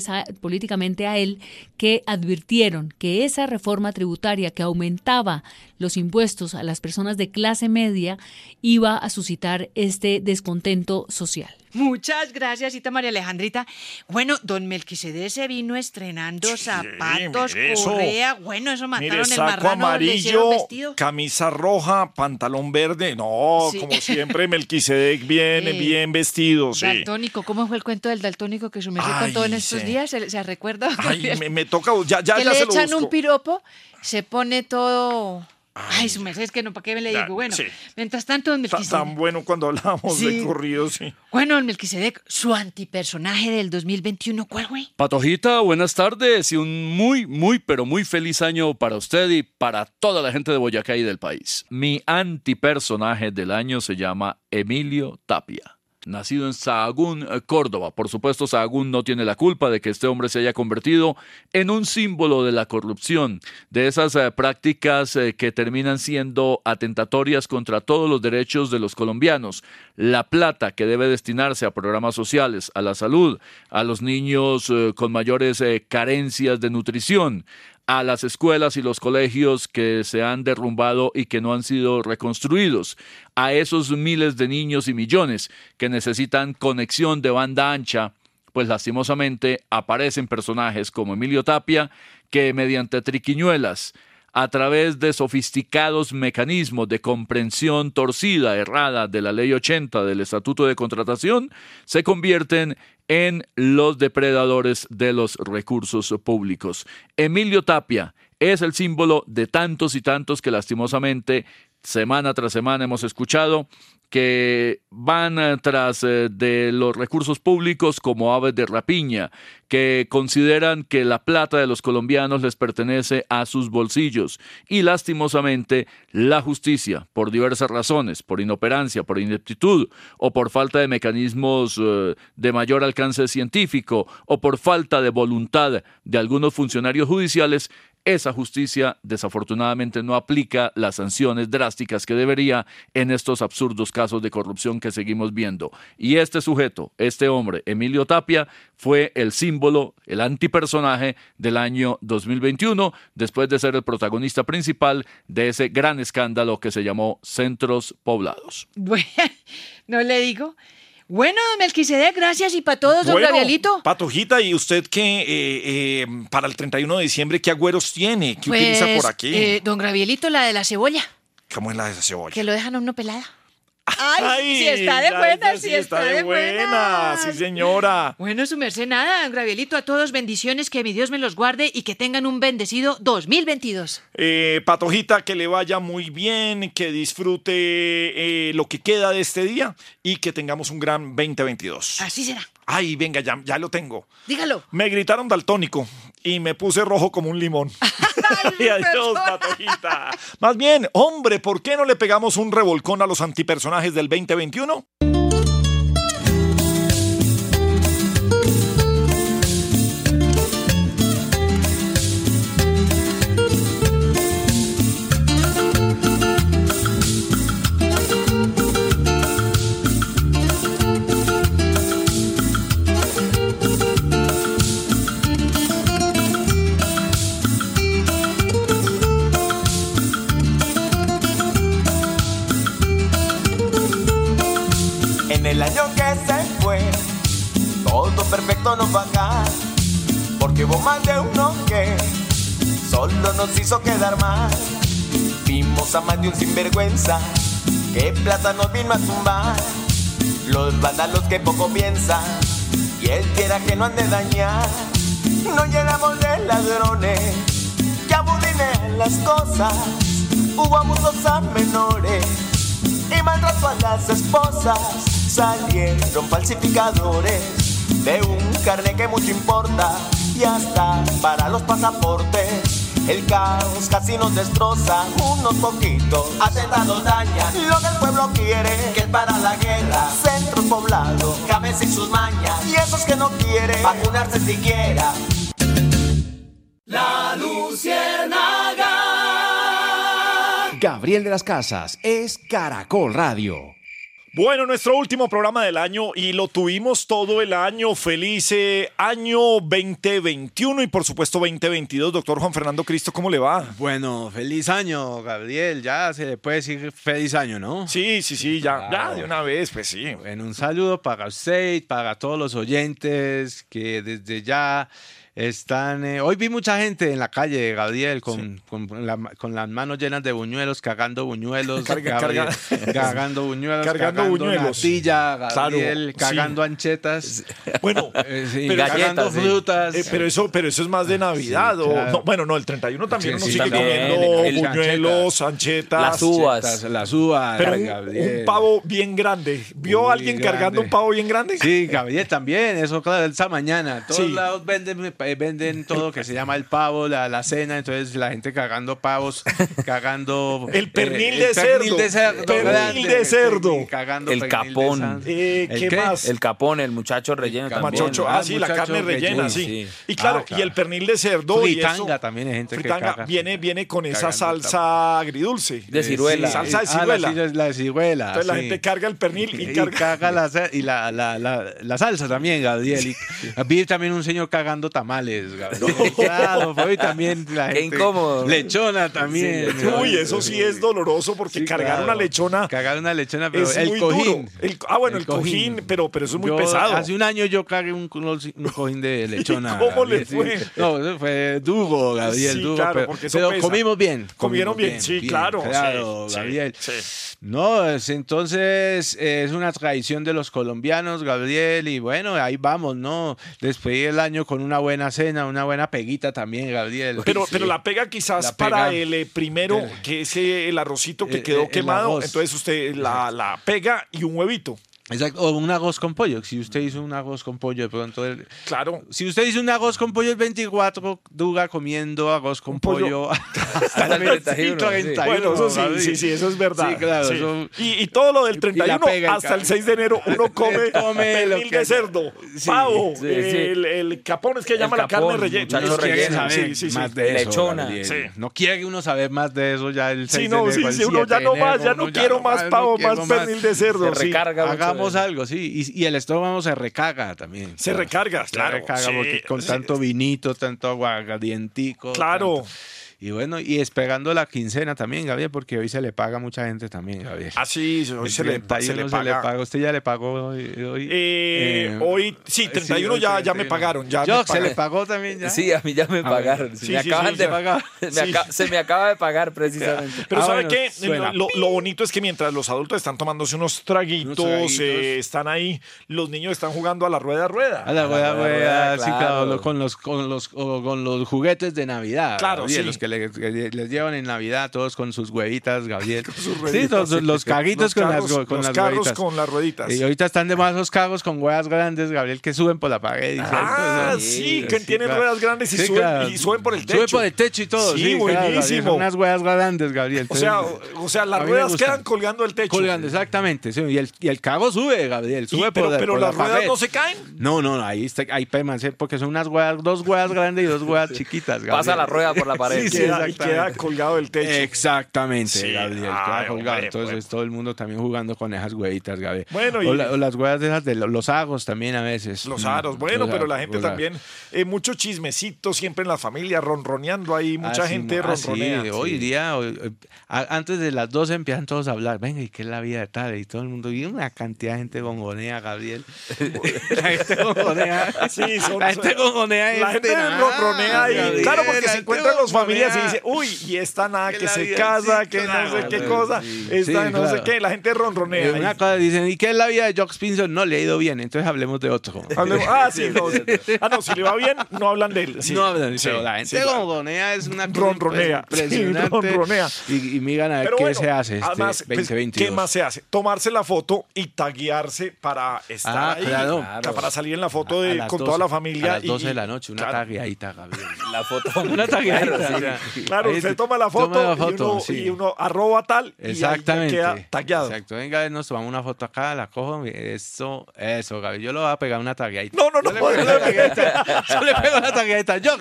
a, él, que advirtieron que esa reforma tributaria que aumentaba los impuestos a las personas de clase media iba a suscitar este descontento social.
Muchas gracias, Cita María Alejandrita. Bueno, don Melquisedec se vino estrenando zapatos,
eso.
correa. Bueno, eso mataron
Mire,
el
saco
marrano, le hicieron
amarillo,
vestido.
camisa roja, pantalón verde. No,
Sí.
como siempre, Melquisedec viene
Sí.
bien vestido, sí.
Daltónico, ¿cómo fue el cuento del daltónico que su merced contó en estos
sí.
días? ¿Se, se recuerda?
Ay, me, me toca, ya, ya,
que
ya
le
se lo
echan
busco.
un piropo, se pone todo... Ay, su merced, es que no, ¿para qué me le digo? Bueno,
sí.
mientras tanto, don Melquisedec...
Tan bueno cuando hablamos de
Sí.
corrido, sí.
Bueno, don Melquisedec, su antipersonaje del 2021, ¿cuál fue?
Patojita, buenas tardes y un muy, muy, pero muy feliz año para usted y para toda la gente de Boyacá y del país. Mi antipersonaje del año se llama Emilio Tapia. Nacido en Sahagún, eh, Córdoba. Por supuesto, Sahagún no tiene la culpa de que este hombre se haya convertido en un símbolo de la corrupción, de esas eh, prácticas eh, que terminan siendo atentatorias contra todos los derechos de los colombianos. La plata que debe destinarse a programas sociales, a la salud, a los niños con mayores carencias de nutrición, a las escuelas y los colegios que se han derrumbado y que no han sido reconstruidos, a esos miles de niños y millones que necesitan conexión de banda ancha, pues lastimosamente aparecen personajes como Emilio Tapia que mediante triquiñuelas, a través de sofisticados mecanismos de comprensión torcida, errada de la Ley 80 del Estatuto de Contratación, se convierten en los depredadores de los recursos públicos. Emilio Tapia es el símbolo de tantos y tantos que lastimosamente semana tras semana hemos escuchado que van tras eh, de los recursos públicos como aves de rapiña, que consideran que la plata de los colombianos les pertenece a sus bolsillos. Y lastimosamente la justicia, por diversas razones, por inoperancia, por ineptitud o por falta de mecanismos eh, de mayor alcance científico o por falta de voluntad de algunos funcionarios judiciales, esa justicia desafortunadamente no aplica las sanciones drásticas que debería en estos absurdos casos de corrupción que seguimos viendo. Y este sujeto, este hombre, Emilio Tapia, fue el símbolo, el antipersonaje del año 2021, después de ser el protagonista principal de ese gran escándalo que se llamó Centros Poblados. (laughs)
Bueno, no le digo. Bueno, don Melquisedec, gracias y para todos, don
Bueno,
Gabrielito.
Patojita, ¿y usted qué eh, eh, para el 31 de diciembre qué agüeros tiene? ¿Qué utiliza
Pues,
por aquí?
eh, don Gabrielito, la de la cebolla,
¿Cómo es la de esa cebolla?
que lo dejan a uno pelada. Ay, si está de buena, si está, de buena.
Sí, señora.
Bueno, su merced nada, don Gabrielito, a todos bendiciones, que mi Dios me los guarde y que tengan un bendecido 2022.
Eh, Patojita, que le vaya muy bien, que disfrute eh, lo que queda de este día y que tengamos un gran 2022.
Así será.
Ay, venga, ya, ya lo tengo.
Dígalo.
Me gritaron daltónico y me puse rojo como un limón. (laughs) Ay, adiós, Patojita. Más bien, hombre, ¿por qué no le pegamos un revolcón a los antipersonajes del 2021?
El año que se fue, todo perfecto nos va acá. Porque hubo más de uno que solo nos hizo quedar mal. Vimos a más de un sinvergüenza que plata nos vino a tumbar. Los vándalos que poco piensan y el quiera que no han de dañar. No llenamos de ladrones que abudinean las cosas. Hubo abusos a menores y maltrato a las esposas. Salieron falsificadores de un carne que mucho importa y hasta para los pasaportes. El caos casi nos destroza, unos poquitos atentados dañan lo que el pueblo quiere, que es para la guerra, centros poblados, cabeza y sus mañas, y esos que no quieren vacunarse siquiera.
La Luciérnaga.
Gabriel de las Casas es Caracol Radio.
Bueno, nuestro último programa del año y lo tuvimos todo el año. Feliz eh, año 2021 y por supuesto 2022. Doctor Juan Fernando Cristo, ¿cómo le va?
Bueno, feliz año, Gabriel. Ya se le puede decir feliz año, ¿no?
Sí, sí, sí, ya, ya de una vez, pues sí.
Bueno, un saludo para usted, para todos los oyentes que desde ya están... eh, hoy vi mucha gente en la calle, Gabriel, con, con, la- con las manos llenas de buñuelos, cagando buñuelos,
Carga-
Gabriel,
carga- (laughs)
cagando buñuelos,
Cargando
cagando
buñuelos.
natilla, Gabriel,
Claro, sí.
cagando anchetas. (laughs)
Bueno,
Eh, sí,
pero-
cagando frutas.
Eh, pero eso, pero eso es más de Navidad.
Sí,
o-
claro.
no, bueno, no, el 31 también
Sí,
uno
sí,
sigue
también.
comiendo
El-
buñuelos, anchetas,
Las uvas.
Anchetas, Las uvas,
Pero un, pavo bien grande. ¿Vio
Muy
alguien cargando un pavo bien grande?
Sí, Gabriel también, eso claro, esa mañana. Todos
Sí.
lados venden, eh, venden todo que se llama el pavo, la, la cena, entonces la gente cagando pavos, cagando...
El pernil
eh,
de
el
cerdo.
Pernil de cerdo.
Pernil
grande,
de cerdo.
cagando
El capón.
Eh,
¿El
¿Qué
qué?
más?
El capón, el muchacho relleno también.
Machocho,
Ah,
ah, sí, la carne rellena,
relleno,
sí.
sí.
Y claro,
Ah, claro.
y el pernil de cerdo y
Fritanga
eso.
también hay gente que
Fritanga
caga.
viene, viene con esa salsa agridulce.
De ciruela.
Sí, salsa de
Ah, la
ciruela.
ciruela- la de ciruela.
Entonces la gente carga el pernil y
Y
carga.
caga la, y la, la, la, la salsa también, Gabriel. Y (laughs) vi también un señor cagando tamales, Gabriel. (laughs) Claro, fue también la
Qué
gente.
incómodo.
Lechona también.
Sí, Uy, eso sí es doloroso porque
Sí,
cargar
claro.
una lechona
Cagar una lechona, pero
es
el
muy
cojín.
duro. El- ah, bueno, el, cojín, pero, pero eso es muy
Yo
pesado.
Hace un año yo cagué un, (laughs) cojín de lechona.
cómo le
sí.
fue?
No, eso fue duro, Gabriel,
Sí,
duro.
claro,
pero
porque eso
pero
pesa.
comimos bien.
Comieron
comimos
bien, sí, claro,
Claro,
sí,
Gabriel.
sí,
No, es- entonces es una tradición de los colombianos, Gabriel, y bueno, ahí vamos, ¿no? Despedir el año con una buena buena cena, una buena peguita también, Gabriel.
Pero,
Sí.
pero la pega quizás
La
para el eh, primero,
El-
que es eh, el arrocito que
el-
quedó
el
quemado. Entonces usted la, la pega y un huevito.
Exacto, o un arroz con pollo. Si usted hizo un arroz con pollo, de pronto. el-
Claro.
Si usted hizo un arroz con pollo el 24, dura comiendo arroz con pollo,
pollo. (laughs) (laughs)
hasta el 31. 31,
Bueno, eso sí, sí, sí, eso es verdad.
Sí, claro.
Sí.
eso-
Y, y todo lo del
la
31
pega en
hasta el 6 de enero (laughs) uno come,
Come
pernil
que-
de cerdo,
Sí,
pavo,
sí, sí.
el, el capón es que
El
llama la carne rellena.
No quiere saber
Sí, sí, sí.
más de eso,
Lechona.
Gabriel.
Sí.
No quiere uno saber más de eso ya el 6
Sí,
de
no,
enero,
sí,
el
sí, uno
7
ya no más, ya no quiero más
no
pavo, más pernil de cerdo.
Se
sí.
recarga
algo, sí. Y, y el estómago se recarga también.
Se recarga,
Se
claro,
recarga
sí,
porque con tanto vinito, tanto aguardientico.
Claro.
tanto- Y bueno, y esperando la quincena también, Gabriel, porque hoy se le paga a mucha gente también, Gabriel.
Ah, sí, hoy
El
se le, pa- se
31
le paga.
Usted ya le pagó hoy. hoy?
Eh,
Eh,
hoy, sí, 31
hoy
ya, ya me
31.
pagaron. Ya
Yo,
me
se le pagó también ya.
Sí, a mí ya me
Ah,
pagaron.
Sí,
me
sí,
acaban
sí,
de pagar. Me
Sí.
se me acaba de pagar precisamente.
Pero
Ah,
¿sabe
bueno,
qué? Lo, lo bonito es que mientras los adultos están tomándose unos traguitos,
Unos traguitos.
eh, están ahí, los niños están jugando a la rueda rueda.
A la rueda,
rueda,
rueda, sí,
claro.
con los con los con los juguetes de Navidad.
Claro,
Gabriel,
sí.
los que le- que le- les llevan en Navidad todos con sus huevitas, Gabriel. (laughs) sí,
rueditas,
los,
sí.
los carritos
Los
con
carros-
las, con
los
las
carros
rueditas.
con las rueditas.
Y ahorita están de más los carros con ruedas grandes, Gabriel, que suben por la pared. y
Ah, sí, que tienen
claro.
ruedas grandes y,
Sí,
suben,
claro.
y suben por el techo.
Suben por el techo y todo.
Sí,
claro,
buenísimo.
son unas ruedas grandes, Gabriel.
O sea, o sea, las ruedas quedan colgando del techo.
Colgando, exactamente. sí, y, el, y el carro sube, Gabriel.
Y-
Sube
pero
por, la-
pero
por
las
la
ruedas no se caen.
No, no, no, ahí está, ahí permanece porque son unas ruedas, dos ruedas grandes y dos ruedas chiquitas. Gabriel.
Pasa la rueda por la pared.
Queda, y queda colgado del techo.
Exactamente,
Sí,
Gabriel,
ay,
queda colgado.
hombre,
Entonces
pues.
todo el mundo también jugando con esas huevitas, Gabriel.
Bueno, y-
o, la- o las huevas de esas de lo- los agos también a veces.
Los
Mm,
aros, bueno,
los
pero la gente también, eh, mucho chismecito siempre en la familia, ronroneando ahí, mucha
Ah, sí,
gente
ah, sí,
ronronea.
hoy
Sí.
día, hoy- eh, a- antes de las 12 empiezan todos a hablar, venga, ¿y qué es la vida de tal? Y todo el mundo, y una cantidad de gente gongonea, Gabriel. (laughs) la gente gongonea.
Sí, son-
la gente gongonea.
La gente ronronea ahí. Claro, porque se encuentran los y dice, uy, y esta nada,
Que
se casa,
sí,
que no sé qué cosa,
sí.
esta
Sí,
no sé qué, la gente ronronea. Ahí.
Una cosa dicen, ¿y qué es la vida de Jock Pinson? No le ha ido bien, entonces hablemos de otro.
Hablemos- (laughs) ah, sí, no, ah, no, si le va bien, no hablan de él. Sí,
no hablan,
sí,
pero la gente
sí, claro.
gongonea es una cosa
Ronronea, sí,
impresionante.
ronronea.
Y, y miran a ver
Pero
qué
bueno,
se hace este
además, pues,
2022.
¿qué más se hace? Tomarse la foto y taguearse para estar
Ah,
ahí,
claro.
para salir en la foto de, con
12,
toda la familia.
A las 12
y-
de la noche, una
claro.
tagueadita, Gabriel.
La foto. (laughs)
Una tagueadita. (laughs)
Claro,
ahí
usted
te-
toma la foto,
toma la
y, uno,
sí.
y uno arroba tal y ahí
Exactamente.
queda tagueado.
Exacto. Venga, nos tomamos una foto acá, la cojo. Eso, eso, Gabriel. Yo le voy a pegar una tagueadita.
No, no, no.
Yo le pego una tagueadita. (laughs) Yo le pego una tagueadita. Yo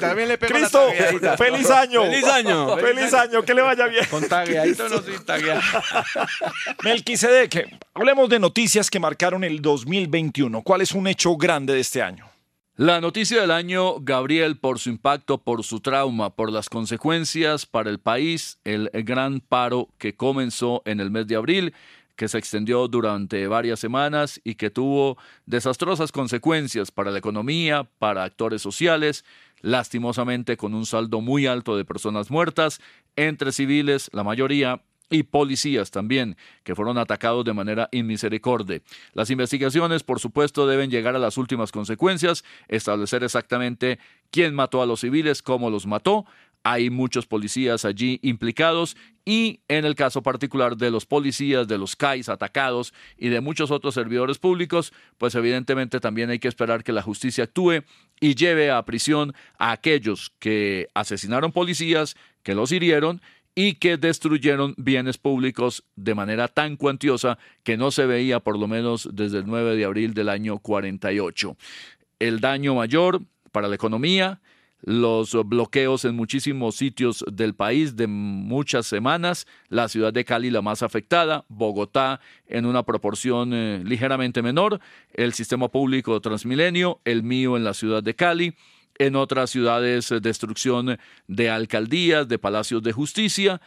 también le pego
Cristo,
una tagueadita.
feliz año.
Feliz año.
Feliz año, que le vaya bien.
Con tagueadito no sin tagueado. (laughs)
Melquisedec, hablemos de noticias que marcaron el 2021. ¿Cuál es un hecho grande de este año?
La noticia del año, Gabriel, por su impacto, por su trauma, por las consecuencias para el país, el gran paro que comenzó en el mes de abril, que se extendió durante varias semanas y que tuvo desastrosas consecuencias para la economía, para actores sociales, lastimosamente con un saldo muy alto de personas muertas, entre civiles, la mayoría, y policías también, que fueron atacados de manera inmisericordia. Las investigaciones, por supuesto, deben llegar a las últimas consecuencias, establecer exactamente quién mató a los civiles, cómo los mató. Hay muchos policías allí implicados y en el caso particular de los policías, de los CAIs atacados y de muchos otros servidores públicos, pues evidentemente también hay que esperar que la justicia actúe y lleve a prisión a aquellos que asesinaron policías, que los hirieron y que destruyeron bienes públicos de manera tan cuantiosa que no se veía por lo menos desde el 9 de abril del año 48. El daño mayor para la economía, los bloqueos en muchísimos sitios del país de muchas semanas, la ciudad de Cali la más afectada, Bogotá en una proporción eh, ligeramente menor, el sistema público Transmilenio, el mío en la ciudad de Cali, en otras ciudades eh, destrucción de alcaldías, de palacios de justicia,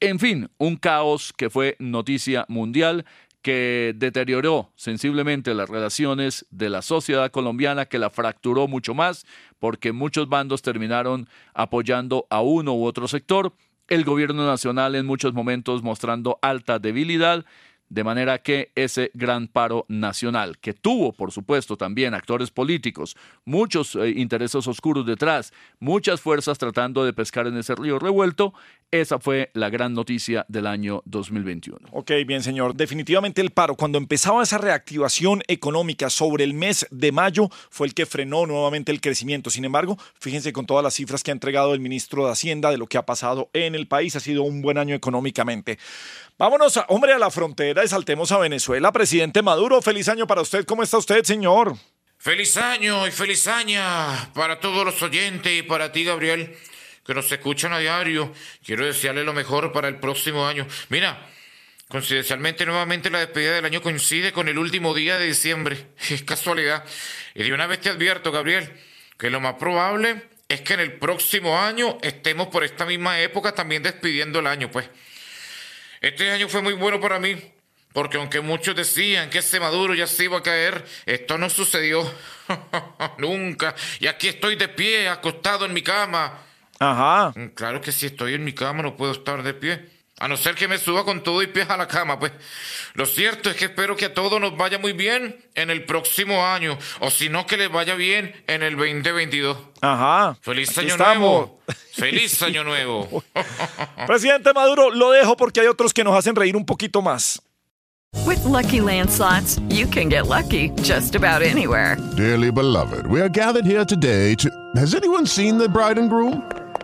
en fin, un caos que fue noticia mundial que deterioró sensiblemente las relaciones de la sociedad colombiana, que la fracturó mucho más, porque muchos bandos terminaron apoyando a uno u otro sector, el gobierno nacional en muchos momentos mostrando alta debilidad, de manera que ese gran paro nacional, que tuvo, por supuesto, también actores políticos, muchos eh, intereses oscuros detrás, muchas fuerzas tratando de pescar en ese río revuelto, esa fue la gran noticia del año 2021.
Ok, bien, señor. Definitivamente el paro, cuando empezaba esa reactivación económica sobre el mes de mayo, fue el que frenó nuevamente el crecimiento. Sin embargo, fíjense con todas las cifras que ha entregado el ministro de Hacienda de lo que ha pasado en el país. Ha sido un buen año económicamente. Vámonos, hombre, a la frontera y saltemos a Venezuela. Presidente Maduro, feliz año para usted. ¿Cómo está usted, señor?
Feliz año y feliz año para todos los oyentes y para ti, Gabriel, que nos escuchan a diario. Quiero desearle lo mejor para el próximo año. Mira, coincidencialmente nuevamente la despedida del año coincide con el último día de diciembre. (laughs) Es casualidad. Y de una vez te advierto, Gabriel, que lo más probable es que en el próximo año estemos por esta misma época también despidiendo el año, pues. Este año fue muy bueno para mí, porque aunque muchos decían que ese Maduro ya se iba a caer, esto no sucedió. (laughs) Nunca. Y aquí estoy de pie, acostado en mi cama.
Ajá.
Claro que si estoy en mi cama no puedo estar de pie. A no ser que me suba con todo y pies a la cama, pues. Lo cierto es que espero que a todos nos vaya muy bien en el próximo año, o si no, que les vaya bien en el 2022.
Ajá.
Feliz
Aquí
año
estamos.
nuevo. (laughs) Feliz año nuevo. (laughs)
Presidente Maduro, lo dejo porque hay otros que nos hacen reír un poquito más.
With Lucky Land slots, you can get lucky just about anywhere.
Dearly beloved, we are gathered here today to. Has anyone seen the bride and groom?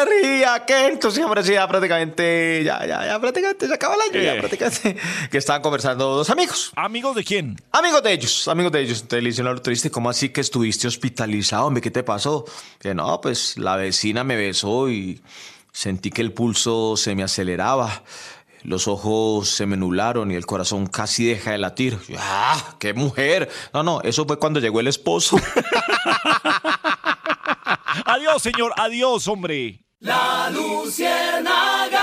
Energía, qué entusiasmo. Sí, ya prácticamente, ya, ya, ya prácticamente se acaba el año, ya
Eh.
prácticamente. (laughs) Que estaban conversando dos amigos.
¿Amigos de quién?
Amigos de ellos, amigos de ellos. Entonces le dicen a lo triste, ¿cómo así que estuviste hospitalizado? Hombre, ¿qué te pasó? Que no, pues la vecina me besó y sentí que el pulso se me aceleraba. Los ojos se me nublaron y el corazón casi deja de latir. ¡Ah! ¡Qué mujer! No, no, eso fue cuando llegó el esposo. (laughs)
Adiós, señor. Adiós, hombre.
La Luciérnaga.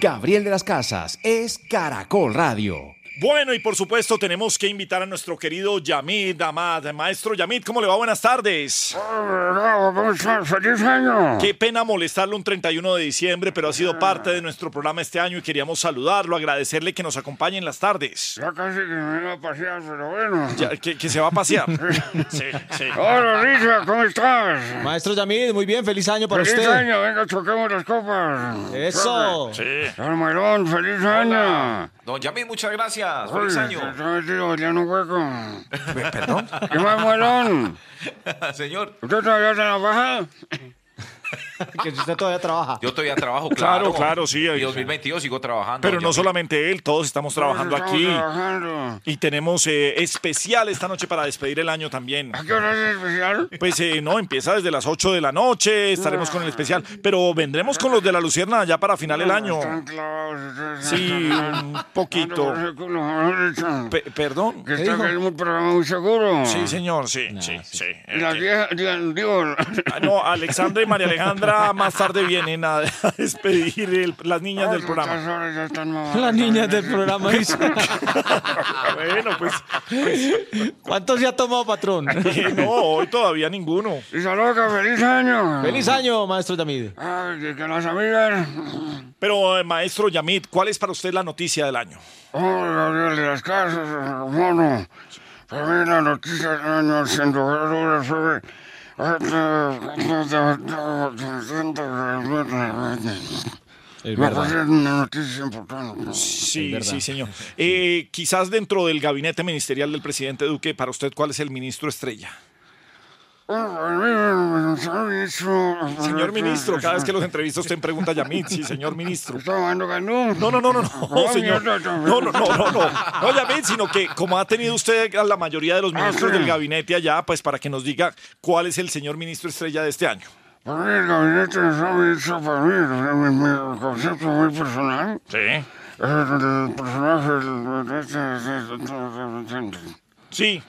Gabriel de las Casas es Caracol Radio.
Bueno, y por supuesto tenemos que invitar a nuestro querido Yamid Amad. Maestro Yamid, ¿cómo le va? Buenas tardes.
¡Feliz año!
Qué pena molestarlo un 31 de diciembre, pero ha sido parte de nuestro programa este año y queríamos saludarlo, agradecerle que nos acompañe en las tardes.
Ya casi que me iba a pasear, pero bueno.
Ya, que, que se va a pasear. (laughs) Sí, sí.
Hola, Risa, ¿cómo estás?
Maestro Yamid, muy bien, feliz año para
¡Feliz
usted.
año! Venga, choquemos las copas.
Eso.
Sí. Don Mailón, ¡feliz año!
Don Yamid, muchas gracias. Feliz
Oye,
año. ¿Perdón?
¿Qué más, Mailón?
Señor.
¿Usted todavía está en la baja? (laughs)
que si usted todavía trabaja.
Yo todavía trabajo,
Claro,
claro.
claro, sí.
Y 2022 sigo trabajando.
Pero no solamente él, todos estamos trabajando aquí.
trabajando.
Y tenemos eh, especial esta noche para despedir el año también.
¿A qué hora es especial?
Pues eh, no, empieza desde las 8 de la noche, estaremos con el especial, pero vendremos con los de la Lucierna ya para final del año.
Están clavados ustedes.
Sí, un poquito. Pe- ¿Perdón?
Que está un programa muy seguro.
Sí, señor, sí, sí, sí.
Y las viejas, digan, digo,
Ah, No, Alexandra y María Alejandra (laughs) más tarde vienen a, a despedir el- las niñas del programa.
Ya.
Las niñas del programa. (laughs)
bueno, pues,
¿Cuántos se ha tomado, patrón?
eh, no, hoy todavía ninguno.
Isa loca, feliz año.
Feliz año, maestro Yamid.
Ay, que, las amigas.
Pero, eh, maestro Yamid, ¿cuál es para usted la noticia del año?
Oh, Gabriel de las casas, hermano. Para mí la noticia del año, siendo fue Es verdad. una noticia importante.
Sí, sí, señor. Eh, quizás dentro del gabinete ministerial del presidente Duque, para usted, ¿cuál es el ministro estrella? Señor ministro, cada vez que los entrevista usted pregunta a Yamit, sí, señor ministro.
No, no, no,
no, no, no, señor. No, no, no, no, no, no, Yamit, sino que como ha tenido usted a la mayoría de los ministros del gabinete allá, pues para que nos diga cuál es el señor ministro estrella de este año.
Para mí el gabinete ministro para mí, mi concepto muy personal.
Sí.
El personaje...
Sí,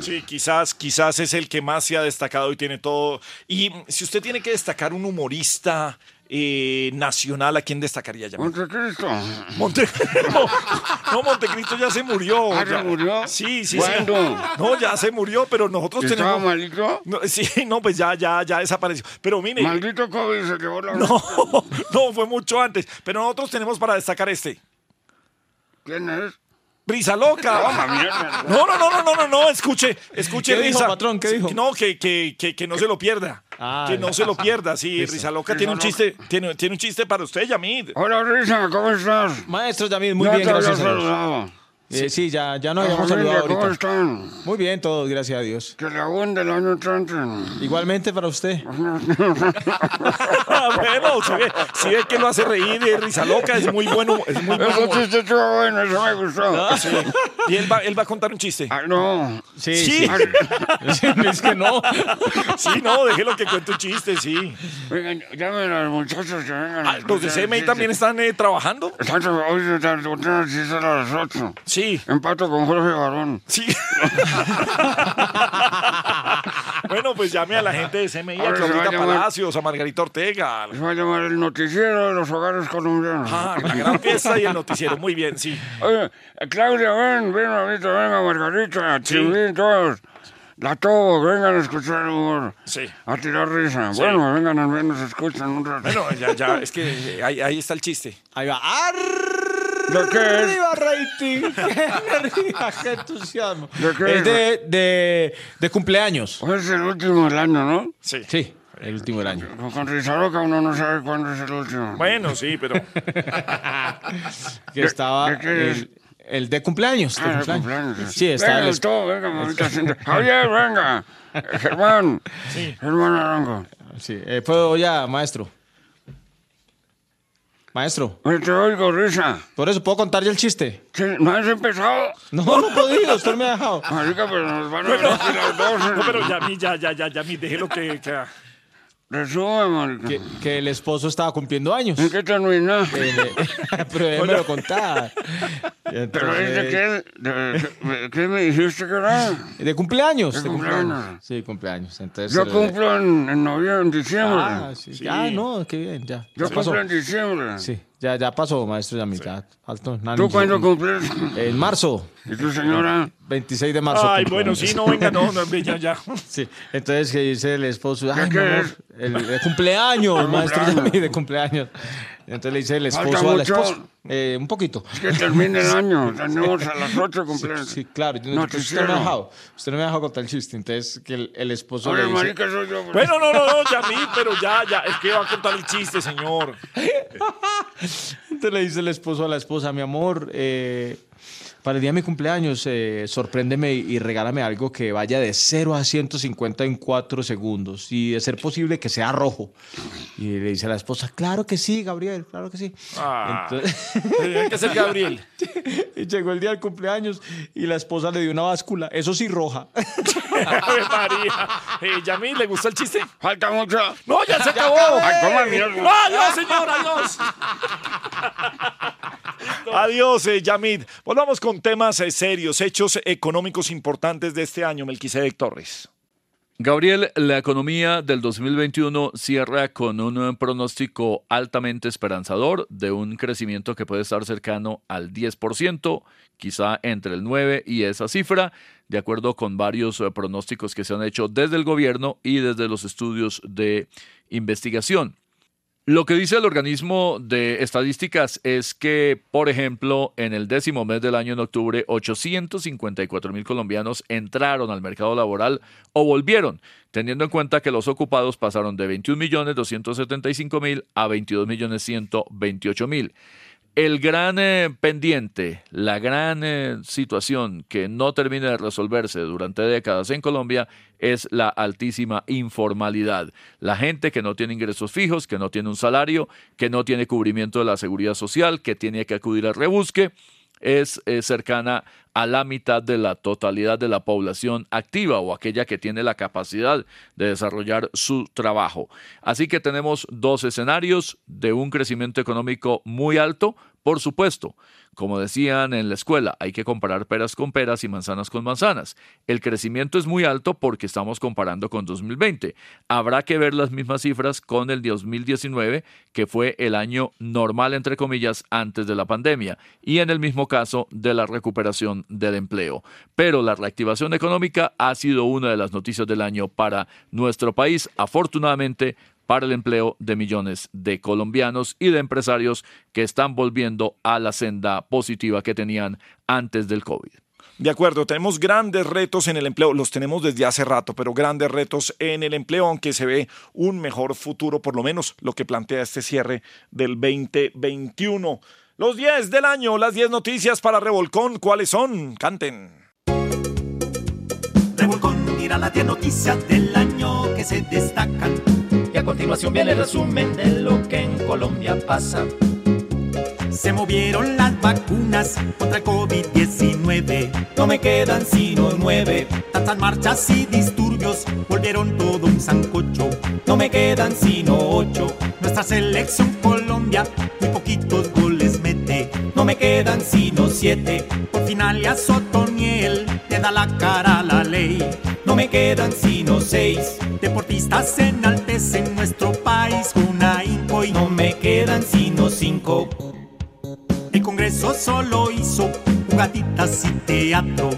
sí, quizás, quizás es el que más se ha destacado y tiene todo. Y si usted tiene que destacar un humorista eh, nacional, ¿a quién destacaría ya?
Montecristo.
Monte... (laughs) no, Montecristo ya se murió.
¿Ah,
ya.
murió?
Sí, sí,
¿Cuándo?
sí. No, ya se murió, pero nosotros
¿Estaba
tenemos.
malito?
No, sí, no, pues ya, ya, ya desapareció. Pero mire.
Maldito COVID se llevó la.
No, (laughs) no, fue mucho antes. Pero nosotros tenemos para destacar este.
¿Quién es?
Brisa loca. No, no, no, no, no, no, no, escuche, escuche,
¿Qué dijo,
Risa.
patrón? ¿Qué
Sí,
dijo?
No, que, que, que, que no se lo pierda.
Ah,
que no se lo (laughs) pierda, sí.
Listo.
Risa loca tiene un chiste, tiene, tiene un chiste para usted, Yamid.
Hola, Risa, ¿cómo estás?
Maestro Yamid, muy
Ya
bien, gracias a Dios. Eh, sí, ya, ya nos habíamos saludado
¿Cómo
ahorita.
están?
Muy bien, todos, gracias a Dios.
Que le abunde el año entrante.
Igualmente para usted.
Ah, (laughs) bueno, si ve, si ve que lo hace reír, eh, Risa loca, es muy bueno, es muy
Ese
bueno.
chiste estuvo bueno, eso me gustó.
Sí. Y él va, él va a contar un chiste.
Ah, no.
Sí,
Sí.
sí. (laughs) es que no.
Sí, no, déjelo que cuente un chiste, sí.
Vengan, llamen a los muchachos que vengan. a
Ah, Los de CMI también están eh, trabajando.
Están tra- hoy se tra- tra- chiste a las 8.
Sí.
Empato con Jorge Barón.
Sí. (laughs) bueno, pues llame a la gente de CMI, a Claudita
llamar-
Palacios, a Margarita Ortega.
Se va a llamar el noticiero de los hogares colombianos.
Ah, la gran fiesta y el noticiero. Muy bien, sí.
Oye, Claudia, ven, ven ahorita, venga, Margarita, Chivín, todos. La todo, vengan a escuchar el humor.
Sí.
A tirar risa.
Sí.
Bueno, vengan al menos, escuchan un rato.
Bueno, ya, ya, es que eh, ahí, ahí está el chiste.
Ahí va.
¿De qué es?
¡Arriba, rating! ¡Qué (laughs) energía, qué entusiasmo!
¿De qué
Es
es?
de, de, de cumpleaños.
Hoy es el último del año, ¿no?
Sí.
Sí, el último del año.
Con- Con risa loca uno no sabe cuándo es el último.
Bueno, sí, pero. (laughs)
Que estaba
de qué es?
el, el de cumpleaños. de
Ah, de
cumpleaños.
cumpleaños.
Sí, está
Venga,
el
todo, venga, mamita. Javier, venga. (laughs) Germán.
Sí.
Germán Arango.
Sí, eh, puedo ya, maestro. Maestro,
te oigo, risa.
por eso puedo contar ya el chiste.
Sí, ¿No has empezado?
No, no he podido, usted me ha dejado.
Marica, pero nos van a
Bueno,
decir las dos.
no, pero ya, mi, ya, ya, ya, ya, déjelo que. que-
Resume, marica.
Que, que el esposo estaba cumpliendo años.
¿En qué termina? (laughs)
Eh, (laughs) pero déjeme lo contar.
Pero es de qué, de, de- ¿qué me dijiste que era?
De cumpleaños.
De
De cumpleaños. Sí, cumpleaños. Entonces,
Yo
lo-
cumplo en, en noviembre, en diciembre.
Ah, sí. Ah, no, qué bien, ya.
Yo cumplo en diciembre.
Sí, ya, ya pasó, maestro, ya mitad. Faltó nada,
¿Tú
ni-
cuándo cumples?
En marzo.
¿Y tu señora?
26 de marzo.
Ay, bueno,
años.
sí, no, venga, no, no, ya, ya. (laughs)
Sí, entonces que dice el esposo, ay,
qué
mi amor,
es?
el, el cumpleaños, maestro,
cumpleaños.
ya (laughs) de cumpleaños. Entonces le dice el
¿Falta
esposo a la
mucho?
esposa, eh, un poquito.
Es que termina el año. (laughs) Tenemos a las 8 cumpleaños.
Sí, claro, yo- pues usted no me ha dejado, usted no me ha dejado contar el chiste, entonces que el, el esposo
Oye,
le dice,
marica, soy yo. bro.
Bueno, no, no, no, ya, mi, pero ya, ya, es que va a contar el chiste, señor. (laughs)
entonces le dice el esposo a la esposa, mi amor, eh, para el día de mi cumpleaños, eh, sorpréndeme y, y regálame algo que vaya de 0 a 150 en 4 segundos. Y de ser posible que sea rojo. Y le dice a la esposa, claro que sí, Gabriel, claro que sí.
Ah,
Entonces- (laughs)
que ser Gabriel.
y (laughs) llegó el día del cumpleaños y la esposa le dio una báscula, eso sí roja.
Ave María. Eh, Yamil, ¿le gustó el chiste?
Falta mucho.
No, ya se acabó.
Ay, ¿cómo mira?
No, adiós, señor, adiós. (laughs) Adiós, eh, Yamid. Volvamos con temas eh, serios, hechos económicos importantes de este año, Melquisedec Torres.
Gabriel, la economía del 2021 cierra con un eh, pronóstico altamente esperanzador de un crecimiento que puede estar cercano al 10%, quizá entre el 9 y esa cifra, de acuerdo con varios eh, pronósticos que se han hecho desde el gobierno y desde los estudios de investigación. Lo que dice el organismo de estadísticas es que, por ejemplo, en el décimo mes del año en octubre, 854 mil colombianos entraron al mercado laboral o volvieron, teniendo en cuenta que los ocupados pasaron de 21 millones 275 mil a 22 millones 128 mil. El gran eh, pendiente, la gran eh, situación que no termina de resolverse durante décadas en Colombia es la altísima informalidad. La gente que no tiene ingresos fijos, que no tiene un salario, que no tiene cubrimiento de la seguridad social, que tiene que acudir al rebusque es eh, cercana a la mitad de la totalidad de la población activa o aquella que tiene la capacidad de desarrollar su trabajo. Así que tenemos dos escenarios de un crecimiento económico muy alto, por supuesto, como decían en la escuela, hay que comparar peras con peras y manzanas con manzanas. El crecimiento es muy alto porque estamos comparando con 2020. Habrá que ver las mismas cifras con el 2019, que fue el año normal, entre comillas, antes de la pandemia, y en el mismo caso de la recuperación del empleo. Pero la reactivación económica ha sido una de las noticias del año para nuestro país. Afortunadamente, para el empleo de millones de colombianos y de empresarios que están volviendo a la senda positiva que tenían antes del COVID.
De acuerdo, tenemos grandes retos en el empleo, los tenemos desde hace rato, pero grandes retos en el empleo, aunque se ve un mejor futuro, por lo menos lo que plantea este cierre del 2021. Los 10 del año, las 10 noticias para Revolcón, ¿cuáles son? Canten.
Revolcón mira las 10 noticias del año que se destacan y a continuación viene el resumen de lo que en Colombia pasa. Se movieron las vacunas contra el COVID-19. No me quedan sino nueve. Tantas marchas y disturbios volvieron todo un sancocho. No me quedan sino ocho. Nuestra selección Colombia muy poquitos me quedan sino siete. Por final ya Sotoniel te da la cara a la ley. No me quedan sino seis. Deportistas enaltecen nuestro país con ahínco y no me quedan sino cinco. El Congreso solo hizo jugaditas y teatro.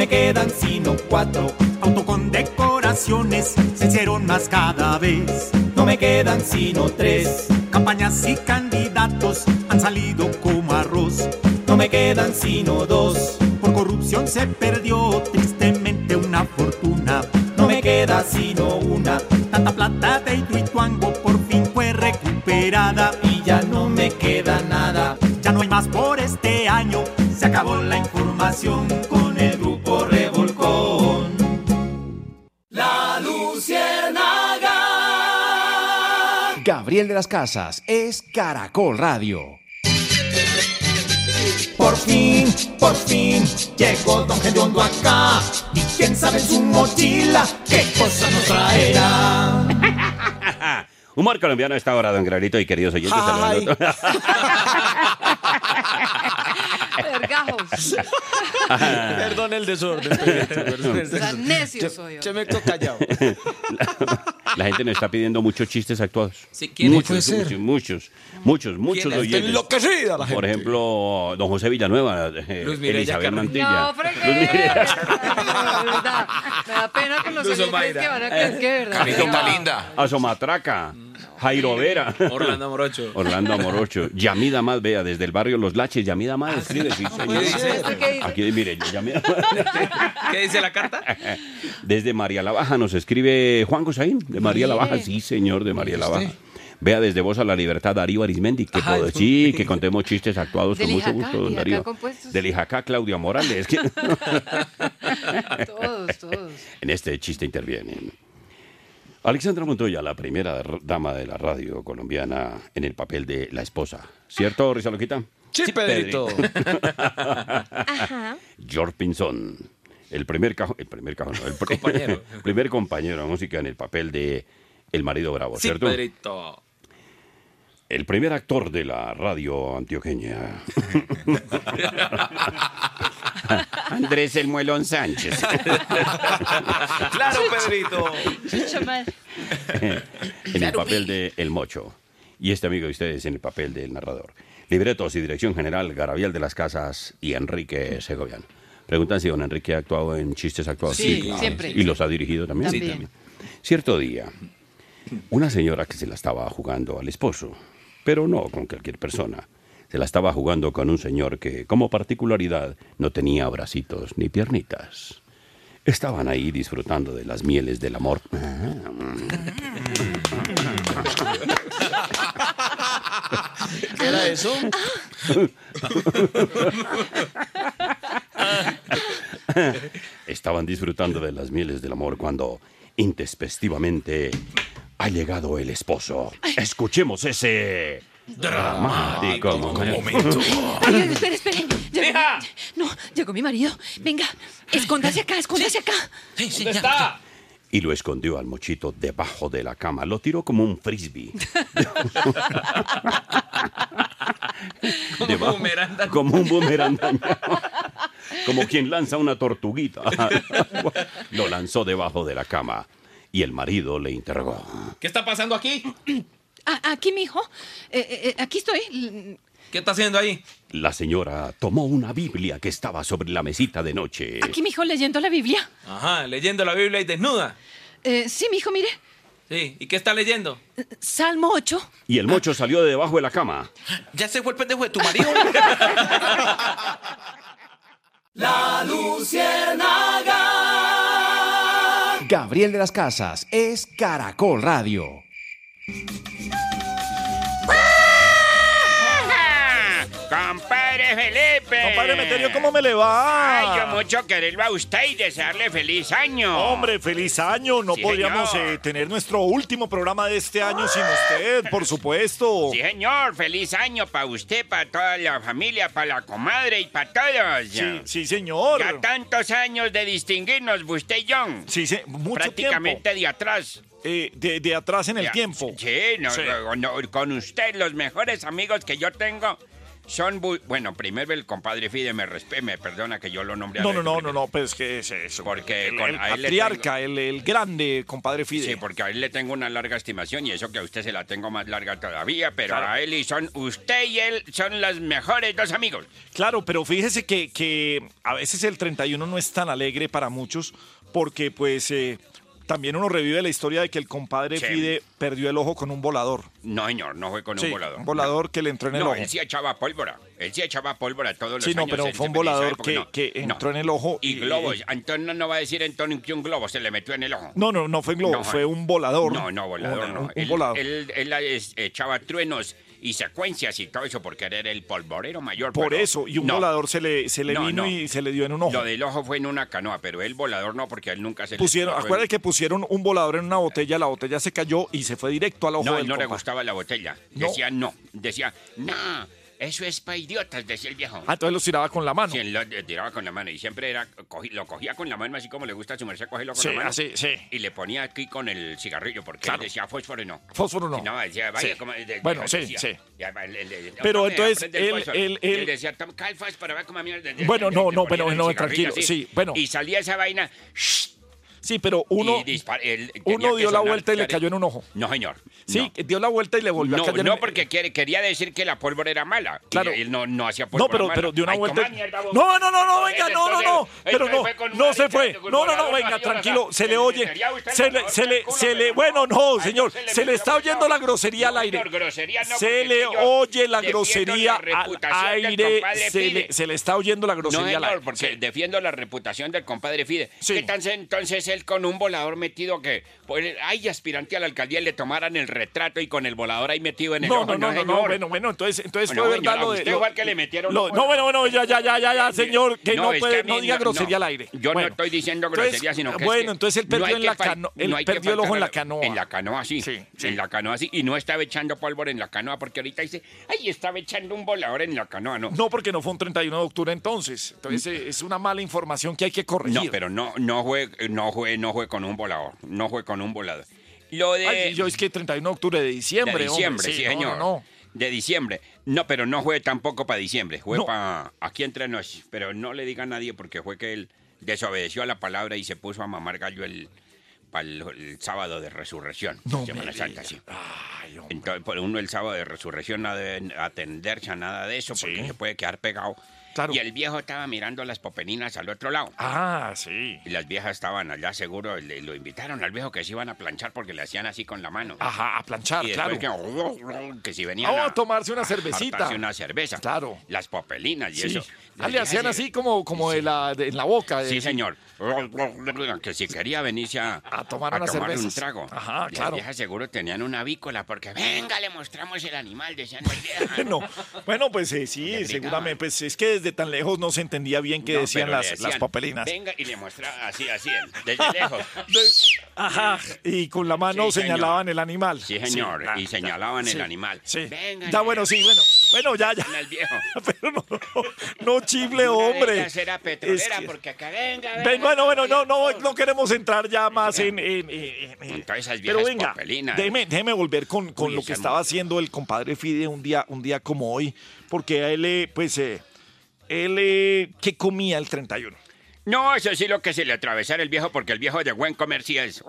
No me quedan sino cuatro. Auto con decoraciones se hicieron más cada vez. No me quedan sino tres. Campañas y candidatos han salido como arroz. No me quedan sino dos. Por corrupción se perdió tristemente una fortuna. No me queda sino una. Tanta plata de Ituango por fin fue recuperada. Y ya no me queda nada. Ya no hay más por este año. Se acabó la información con Luciérnaga.
Gabriel de las Casas es Caracol Radio.
Por fin, por fin, llegó Don Gediondo acá. Y quién sabe en su mochila qué cosa nos traerá. (laughs)
Humor colombiano a esta hora, don Granito y queridos oyentes. (laughs)
Vergajos.
Perdón el desorden. (laughs) Pedrito, perdón el
O sea,
desorden.
necio
Yo-
soy yo.
Yo me quedo callado. (laughs)
La gente nos está pidiendo muchos chistes actuados.
Sí, ¿quién?
muchos,
Puede ser.
muchos, muchos, muchos, muchos oyentes.
enloquecida la gente.
Por ejemplo, don José Villanueva, eh, Elizabeth
Carrillo.
Mantilla.
No, fregué. (laughs) Me da pena con los oyentes que van a creer que de verdad. No.
linda. Asomatraca. (laughs) Jairo Vera.
Orlando Morocho.
Orlando Morocho. Yamida Más, vea, desde el barrio Los Laches. Yamida Más escribe, sí, señor.
¿Qué.
Aquí, mire, Yamida.
¿Qué dice la carta?
Desde María la Baja nos escribe Juan Gosaín, de María la Baja. Sí, señor, de María la Baja. Vea desde Voz a la Libertad, Darío Arismendi, que puedo decir, que contemos chistes actuados con mucho gusto, don Darío. Del Ijacá, Claudia Morales. que- (laughs) (laughs)
Todos, todos.
en este chiste intervienen. Alexandra Montoya, la primera dama de la radio colombiana en el papel de la esposa. ¿Cierto, Risa Loquita?
Sí, Pedrito. (laughs)
Ajá.
George Pinzón, el primer cajón, el primer cajón, no, el pr-
Compañero. (laughs)
primer compañero de música en el papel de El marido bravo,
Sí,
¿cierto?
Pedrito.
El primer actor de la radio antioqueña. (laughs) Andrés El Muelón Sánchez. (laughs)
Claro, Pedrito.
en el papel de El Mocho. Y este amigo de ustedes en el papel del narrador. Libretos y dirección general, Garabiel de las Casas y Enrique Segovian. Preguntan si don Enrique ha actuado en chistes actuados.
Sí, siempre.
¿Y los ha dirigido también?
También.
Cierto día,
Una señora que se la estaba jugando al esposo, pero no con cualquier persona. Se la estaba jugando con un señor que, como particularidad, no tenía bracitos ni piernitas. Estaban ahí disfrutando de las mieles del amor.
¿Qué (laughs) era eso?
Estaban disfrutando de las mieles del amor cuando, intespectivamente, ha llegado el esposo. Escuchemos ese dramático momento.
Ay, ay, espere, espere. Llegó- No, llegó mi marido. Venga, escóndase acá, escóndase acá.
¿Dónde está?
Y lo escondió al mochito debajo de la cama. Lo tiró como un frisbee. (laughs) Debajo-
boomerang dañado.
como un boomerang dañado. Como quien lanza una tortuguita. (laughs) Lo lanzó debajo de la cama. Y el marido le interrogó.
¿Qué está pasando aquí?
A- aquí, mijo. Eh, eh, eh, aquí estoy.
¿Qué está haciendo ahí?
La señora tomó una Biblia que estaba sobre la mesita de noche.
Aquí, mijo, leyendo la Biblia.
Ajá, leyendo la Biblia y desnuda.
Eh, sí, mijo, mire.
Sí, ¿y qué está leyendo?
Salmo 8.
Y el mocho salió de debajo de la cama.
Ya se fue el pendejo de tu marido. (laughs)
La Luciérnaga.
Gabriel de las Casas es Caracol Radio.
Compadre Felipe.
Compadre Meterio, ¿cómo me le va?
Ay, yo mucho quererlo a usted y desearle feliz año.
Hombre, feliz año. No
Sí,
podríamos eh, tener nuestro último programa de este año sin usted, por supuesto.
Sí, señor, feliz año para usted, para toda la familia, para la comadre y para todos.
Sí, sí, señor.
Ya tantos años de distinguirnos, usted y yo.
Sí, sí, mucho
Prácticamente de atrás.
Eh, de, de atrás en el
Ya,
tiempo.
Sí, no,
Sí.
no, no, con usted, los mejores amigos que yo tengo son... bu- Bueno, primero el compadre Fide me respe, me perdona que yo lo nombre a
No, no, no, no, no, pues que es eso.
Porque
el,
con-
patriarca, el, el grande compadre Fide.
Sí, porque a él le tengo una larga estimación y eso que a usted se la tengo más larga todavía, pero
Claro.
a él y son usted y él son los mejores dos amigos.
Claro, pero fíjese que, que a veces el 31 no es tan alegre para muchos porque pues eh, también uno revive la historia de que el compadre
Sí.
Fide perdió el ojo con un volador.
No, señor, no fue con
Sí,
un volador.
un volador que le entró en el
no,
ojo.
él sí echaba pólvora. Él sí echaba pólvora todos los
Sí, no,
años.
pero
él
fue un volador que,
no.
que
No.
entró en el ojo.
Y globos. Antonio no va a decir Antonio que un globo se le metió en el ojo.
No, no, no fue globo,
No,
fue un volador.
No, no, volador
Un-
no.
un- un
él,
volador.
Él, él, es- echaba truenos y secuencias y todo eso porque era el polvorero mayor.
Por
pero-
eso, y un
no.
volador se le, se le
No,
vino
no.
y se le dio en un ojo.
Lo del ojo fue en una canoa, pero el volador no, porque a él nunca se le
Pusieron,
fue-
acuérdate que pusieron un volador en una botella, la botella se cayó y se fue directo al ojo
No,
del
él no le gustaba la botella. Decía no. Decía, no, eso es para idiotas, decía el viejo.
Ah, entonces los tiraba con la mano.
Sí, él lo eh, tiraba con la mano y siempre era, cogí- lo cogía con la mano, así como le gusta a su merced cogerlo con
Sí,
la mano.
así, sí.
Y le ponía aquí con el cigarrillo, porque
Claro.
él decía fósforo no.
Fósforo no.
No, decía, vaya,
Sí.
como- de- de-
Bueno, sí,
decía,
sí.
ya, va,
Pero entonces,
aprende el
él-
fósforo.
él-
Y
él-
decía, toma cal fósforo para ver cómo mierda.
Bueno, no, no,
el
no, tranquilo, sí, bueno.
Y salía esa vaina,
Sí, pero uno,
él
uno dio la vuelta y le cayó en un ojo.
No, señor.
Sí, dio la vuelta y le volvió
No,
a caer
no,
en
porque quiere- quería decir que la pólvora era mala.
Claro.
Él no, no hacía pólvora
No, pero,
mala.
pero dio una
Ay,
vuelta.
mierda.
No, no, no, no, venga, no, no, no. Pero no, no se fue. No, no, no, venga,
no,
tranquilo,
no,
se le oye. Se le, se le, se le, bueno, no, señor,
no se le
está oyendo la grosería al
No,
aire.
no,
Se
porque
le oye la grosería al aire, se le, está oyendo la
No,
grosería al aire.
porque
Sí.
defiendo la reputación del compadre Fide. ¿Qué si entonces él con un volador metido que, pues, ay, aspirante a la alcaldía le tomaran el retrato y con el volador ahí metido en el
No,
ojo?
no, no, no, no, bueno, bueno, entonces, entonces
Bueno,
fue verdad lo de...
usted igual que le metieron
lo- no, bueno, bueno, ya, ya, ya, ya, ya, señor, que no,
es
puede,
mí
no diga grosería al aire.
Yo
Bueno.
no estoy diciendo
Entonces,
grosería, sino que es
Bueno,
que
entonces él
no
perdió en
que
la él
no que
perdió el ojo en la canoa.
En la canoa, sí. En la canoa, sí. Y no estaba echando pólvora en la canoa, porque ahorita dice, ay, estaba echando un volador en la canoa, no.
No, porque no fue un 31 de octubre entonces. Entonces eh, es una mala información que hay que corregir.
No, pero no, no fue, no fue, no fue con un volador. No fue con un volador. Lo de.
Ay, yo es que 31 de octubre de diciembre,
de diciembre,
hombre,
sí, señor.
no, no.
De diciembre. No, pero no fue tampoco para diciembre.
No.
para aquí entre nos. Pero no le diga a nadie porque fue que él desobedeció a la palabra y se puso a mamar gallo el, para el, el sábado de resurrección.
No
Semana Santa, sí. Entonces, por uno el sábado de resurrección no debe atenderse a nada de eso porque se puede quedar pegado.
Claro.
Y el viejo estaba mirando las popelinas al otro lado.
Ah, sí.
Y las viejas estaban allá seguro, le- lo invitaron al viejo que se iban a planchar porque le hacían así con la mano.
Ajá, a planchar,
y
claro.
que, que si venían
Vamos a tomarse una cervecita.
hartarse una cerveza.
Claro.
Las popelinas y
Sí.
eso.
Ah,
Las
le hacían así como, como de la, de- en la boca.
Sí,
eh,
señor. Que si quería venirse a,
A tomar
a tomar un trago.
Ajá,
Las
claro.
viejas seguro tenían una avícola porque venga, le mostramos el animal, decían las. (laughs)
No, bueno, pues eh, sí, seguramente. Pues es que desde tan lejos no se entendía bien qué
No,
decían las,
decían,
las papelinas.
Venga y le mostraba así, así, desde (laughs) lejos.
Ajá, y con la mano
Sí,
señalaban el animal.
Sí, señor,
ah,
y señalaban
sí,
el animal.
Sí.
Venga,
Ya, bueno, sí, bueno. Bueno, ya, ya.
viejo. (laughs)
Pero no, no, chifle, hombre.
era petrolera
Es que-
porque acá venga, venga.
Ven, bueno, bueno, no, no, no queremos entrar ya más en... en- en- en-
esas
Pero venga, déjeme, déjeme volver con, con
Uy,
lo que
es
estaba haciendo el compadre Fide un día, un día como hoy, porque a él, pues, eh, él, eh, ¿qué comía el 31?
No, eso sí lo que se le atravesara el viejo porque el viejo de buen comer sí es.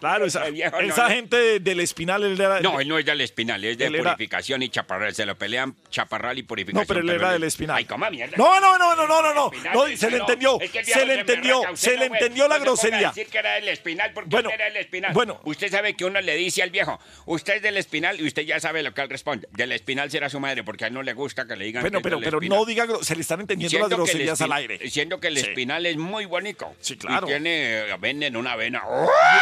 Claro, esa, (laughs)
viejo
esa
no.
gente de- del espinal, él era...
No, él no es del espinal, es de
Él era-
purificación y chaparral. Se lo pelean chaparral y purificación.
No, pero él era
él-
del espinal.
Ay, coma mierda.
No, no, no, no, no, no, no,
Espinal,
no,
sí,
se le entendió,
Es que
se le entendió, se le entendió la grosería.
decir que era del espinal porque
Bueno,
usted era del espinal.
bueno.
Usted sabe que uno le dice al viejo, usted es del espinal y usted ya sabe lo que él responde. Del espinal será su madre porque a él no le gusta que le digan
Bueno, pero, pero no diga, se le están entendiendo las groserías al aire.
Siendo que el espinal es muy bonito.
Sí, claro.
Y tiene, venden una avena.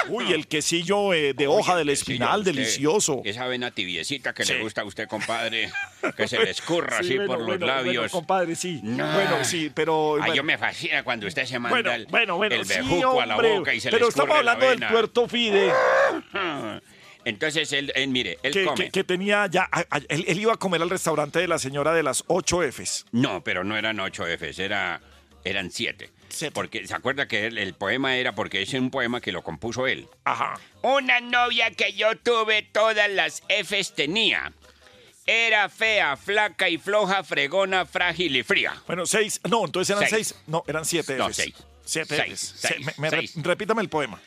Uy, el quesillo eh, de hoja del espinal,
Usted,
delicioso.
Esa avena tibiecita que
Sí.
le gusta a usted, compadre, (laughs) que se le escurra
Sí,
así
bueno,
por los
bueno, bueno,
labios.
compadre, sí.
No.
Bueno, sí, pero...
Ay, yo me fascina cuando usted se manda
Bueno,
el, el
sí,
bejuco a la boca y se
pero
le
estamos
escurre la
hablando del tuerto Fide, (laughs)
Entonces, él, él, mire, él
que,
come.
que- que tenía ya... a- a- él, él iba a comer al restaurante de la señora de las 8 Fs.
No, pero no eran ocho Fs, era, eran Porque se acuerda que el poema era porque es un poema que lo compuso él.
Ajá.
Una novia que yo tuve todas las Fs tenía. Era fea, flaca y floja, fregona, frágil y fría.
Bueno, seis... No, entonces eran
Seis.
seis. No, eran siete
No,
Fs.
seis.
Siete
Seis,
Fs.
seis,
Se- me- me re-
seis.
repítame el poema.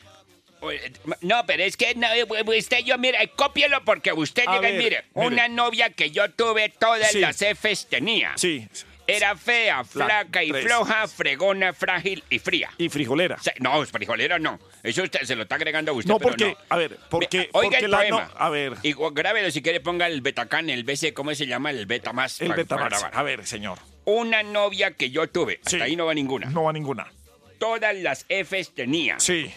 No, pero es que no, usted, yo, mira, cópielo porque usted
A
llega y
ver,
mire,
mire.
una novia que yo tuve todas
Sí.
las Fs tenía.
Sí.
Era fea,
Fla-
flaca y
tres.
floja, fregona, frágil y fría.
Y frijolera.
Se- No, frijolera no. Eso usted se lo está agregando a usted.
No,
pero
porque,
no.
a ver, porque,
Oiga
porque
el
la
poema.
no- a ver,
Y gu- grábelo si quiere, ponga el betacán, el BC, ¿cómo se llama? El beta más.
el
pa-
Betamax.
para grabar.
A ver, señor.
Una novia que yo tuve.
Sí.
Ahí no va ninguna.
No va ninguna.
Todas las Fs tenía.
Sí.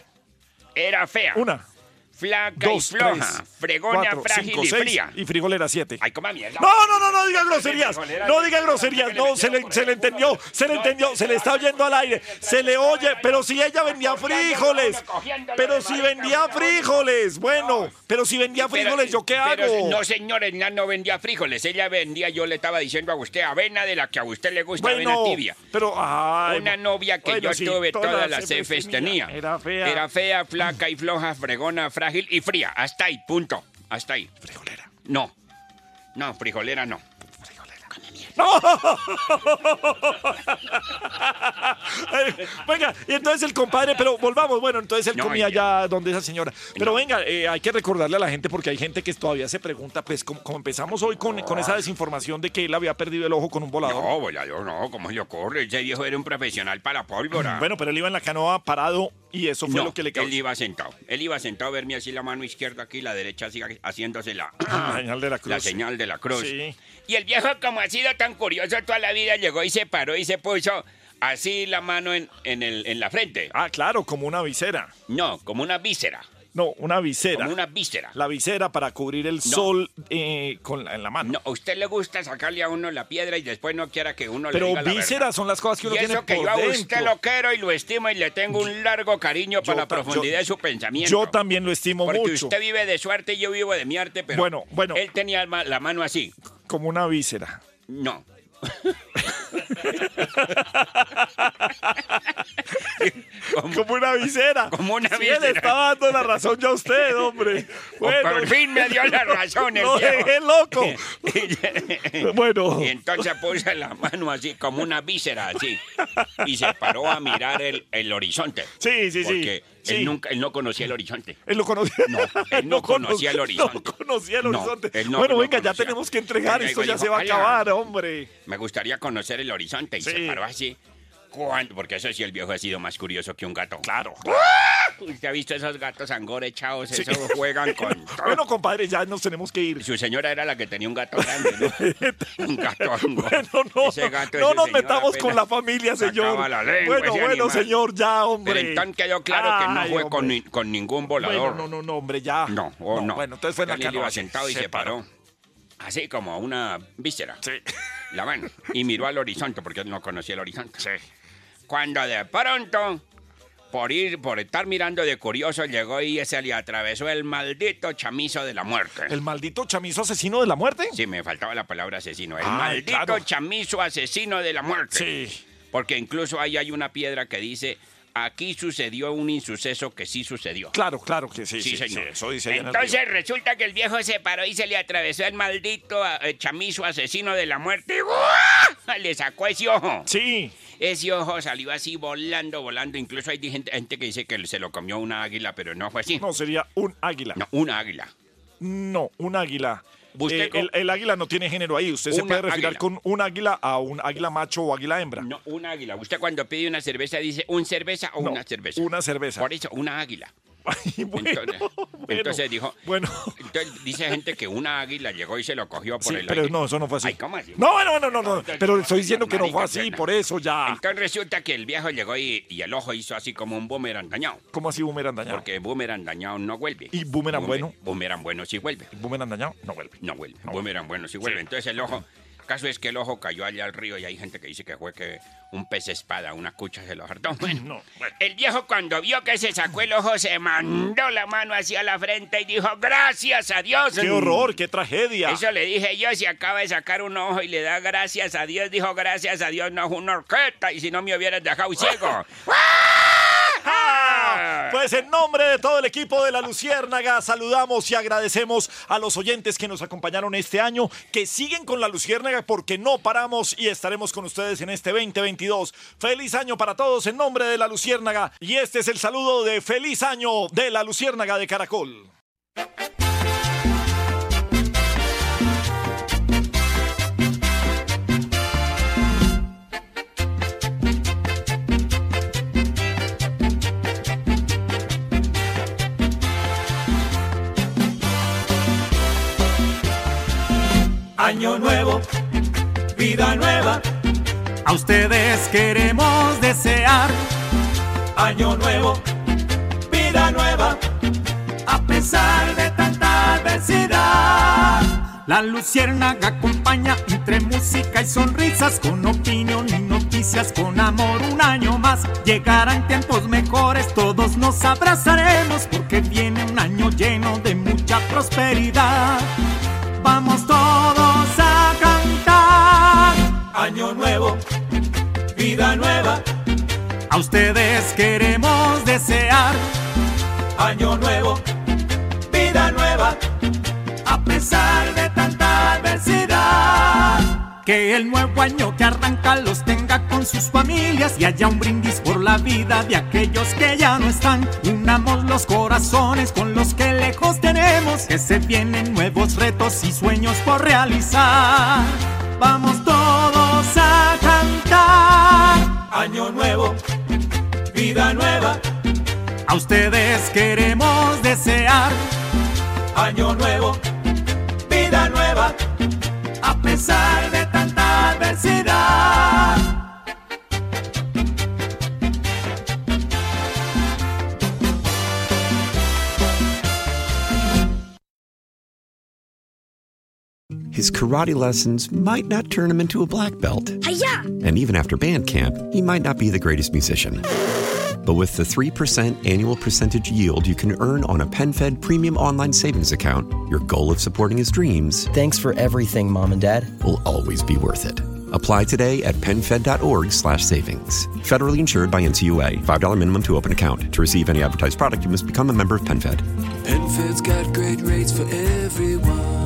Era fea.
Una.
Flaca
Dos,
y floja.
tres,
fregona,
cuatro,
frágil
cinco,
y
seis.
fría.
Y frijolera siete.
Ay, coma mierda.
No, no, no, no diga groserías. No diga groserías. No, se le, se le entendió. Se le entendió. Se le está oyendo al aire. Se le oye. Pero si ella vendía frijoles. Pero si vendía frijoles. Bueno, pero si vendía frijoles, ¿yo qué hago?
no, señor, ella no vendía frijoles. Ella vendía, yo le estaba diciendo a usted, avena de la que a usted le gusta, avena
Bueno,
tibia.
pero. ay,
Una novia que
bueno,
yo tuve
todas
todas,
las Fs
tenía.
Era fea.
Era fea, flaca y floja, fregona, frágil y fría. Hasta ahí, punto. Hasta ahí.
Frijolera.
No. No, frijolera no.
¡No! (laughs) Eh, venga, y entonces el compadre, pero volvamos, bueno, entonces él
No,
comía
ya.
donde esa señora. Pero venga, eh, hay que recordarle a la gente porque hay gente que todavía se pregunta, pues como, como empezamos hoy con, con esa desinformación de que él había perdido el ojo con un volador.
No, volador, no, ¿cómo se le ocurre? Ese viejo era un profesional para pólvora.
Bueno, pero él iba en la canoa parado y eso fue
no,
lo que le causó.
él iba sentado. Él iba sentado a verme así la mano izquierda aquí, la derecha así haciéndose la, (clears throat)
señal de la cruz.
la señal de la cruz.
Sí.
Y el viejo, como ha sido tan curioso toda la vida, llegó y se paró y se puso así la mano en, en, el, en la frente.
Ah, claro, como una visera.
No, como una víscera.
No, una visera.
Como una víscera.
La visera para cubrir el sol eh, con la- en la mano.
No, a usted le gusta sacarle a uno la piedra y después no quiera que uno
Pero
le diga la
vísceras son las cosas que uno
y
tiene
eso que
por
yo a
dentro.
usted lo quiero y lo estimo y le tengo un largo cariño para la profundidad
yo-
de su pensamiento.
Yo también lo estimo
Porque
mucho.
usted vive de su arte y yo vivo de mi arte, pero
Bueno, bueno.
él tenía la mano así.
Como una víscera.
No.
Como una visera.
Como una
Sí,
víscera.
le estaba dando la razón ya a usted, hombre. (laughs) Bueno,
por fin me dio la razón el (laughs)
Lo
viejo.
dejé loco. (laughs) bueno.
Y entonces puse la mano así, como una víscera así. Y se paró a mirar el, el horizonte.
Sí, sí, sí.
Porque Él nunca, él no conocía el horizonte.
Él lo conocía.
No, (laughs) él no conocía el horizonte.
No conocía el
No,
horizonte.
él no
bueno, venga, ya tenemos que entregar. Esto
digo
ya se va a
"Ala,
acabar, hombre.
Me gustaría conocer el horizonte y se
Sí.
paró así. Porque eso sí, el viejo ha sido más curioso que un gato.
Claro.
¿Usted ha visto esos gatos angorechados?
Sí.
Eso juegan con... (laughs)
Bueno, compadre, ya nos tenemos que ir.
Su señora era la que tenía un gato grande, ¿no? (laughs) un gato ango.
Bueno, no,
Ese gato,
no nos metamos con la familia, señor.
la lengua,
bueno, bueno,
animal.
señor, ya, hombre.
Pero entonces quedó claro que no fue con,
hombre.
ni- con ningún volador.
Bueno, no, no, no, hombre, ya.
No, oh, no.
Bueno, entonces fue en la
Daniel iba sentado y se, paró. Así como una víscera. Sí. La mano. Y miró al horizonte porque no conocía el horizonte. Sí. Cuando de pronto, por ir, por estar mirando de curioso, llegó y se le atravesó el maldito chamizo de la muerte.
¿El maldito chamizo asesino de la muerte?
Sí, me faltaba la palabra asesino. El
Ay,
maldito
claro.
chamizo asesino de la muerte.
Sí.
Porque incluso ahí hay una piedra que dice, aquí sucedió un insuceso que sí sucedió.
Claro, claro que sí,
Sí,
sí, sí,
señor.
eso dice en
Entonces resulta que el viejo se paró y se le atravesó el maldito eh, chamizo asesino de la muerte. ¡guau! Le sacó ese ojo.
Sí.
Ese ojo salió así volando, volando. Incluso hay gente, gente que dice que se lo comió una águila, pero no fue así.
No, sería un águila.
No, una águila.
No, un águila. Eh, el, el águila no tiene género ahí. Usted se puede referir
águila.
con un águila a un águila macho o águila hembra.
No, una águila. Usted cuando pide una cerveza dice un cerveza o
No,
una cerveza.
una cerveza.
Por eso, una águila. Entonces,
bueno,
entonces dijo.
Bueno.
Entonces dice gente que una águila llegó y se lo cogió por
Sí,
el
pero
aire.
no, eso no fue así.
Ay, ¿cómo así?
No, no, no, no, no. Pero estoy diciendo que no fue así, por eso ya.
Entonces resulta que el viejo llegó y, y el ojo hizo así como un boomerang dañado.
¿Cómo así boomerang dañado?
Porque boomerang dañado no vuelve.
¿Y boomerang
Boomer-
bueno?
Boomerang bueno sí vuelve.
¿Boomerang dañado? No vuelve.
No vuelve. boomerang bueno sí vuelve. Entonces el ojo... Caso es que el ojo cayó allá al río y hay gente que dice que fue que un pez espada, una cucha se lo hartó. (laughs) Bueno, el viejo cuando vio que se sacó el ojo se mandó la mano hacia la frente y dijo, gracias a Dios.
¡Qué horror, qué tragedia!
Eso le dije yo, si acaba de sacar un ojo y le da gracias a Dios, dijo gracias a Dios, no es una orquesta, y si no me hubieras dejado ciego.
¡Ah! (laughs) Pues en nombre de todo el equipo de La Luciérnaga, saludamos y agradecemos a los oyentes que nos acompañaron este año, que siguen con La Luciérnaga porque no paramos y estaremos con ustedes en este 2022. Feliz año para todos en nombre de La Luciérnaga y este es el saludo de feliz año de La Luciérnaga de Caracol.
Año nuevo, vida nueva. A ustedes queremos desear. Año nuevo, vida nueva. A pesar de tanta adversidad. La luciérnaga acompaña entre música y sonrisas, con opinión y noticias, con amor un año más. Llegarán tiempos mejores, todos nos abrazaremos, porque viene un año lleno de mucha prosperidad. Vamos todos a cantar. Año nuevo, vida nueva. A ustedes queremos desear. Año nuevo, vida nueva. A pesar de. Que el nuevo año que arranca los tenga con sus familias y haya un brindis por la vida de aquellos que ya no están. Unamos los corazones con los que lejos tenemos, que se vienen nuevos retos y sueños por realizar. Vamos todos a cantar. Año nuevo, vida nueva. A ustedes queremos desear. Año nuevo, vida nueva. A pesar de tanta.
His karate lessons might not turn him into a black belt.
Hiya!
And even after band camp, he might not be the greatest musician. But with the 3% annual percentage yield you can earn on a PenFed premium online savings account, your goal of supporting his dreams.
Thanks for everything, Mom and Dad.
Will always be worth it. Apply today at penfed.org slash savings. Federally insured by NCUA. $5 minimum to open account. To receive any advertised product, you must become a member of PenFed.
PenFed's got great rates for everyone.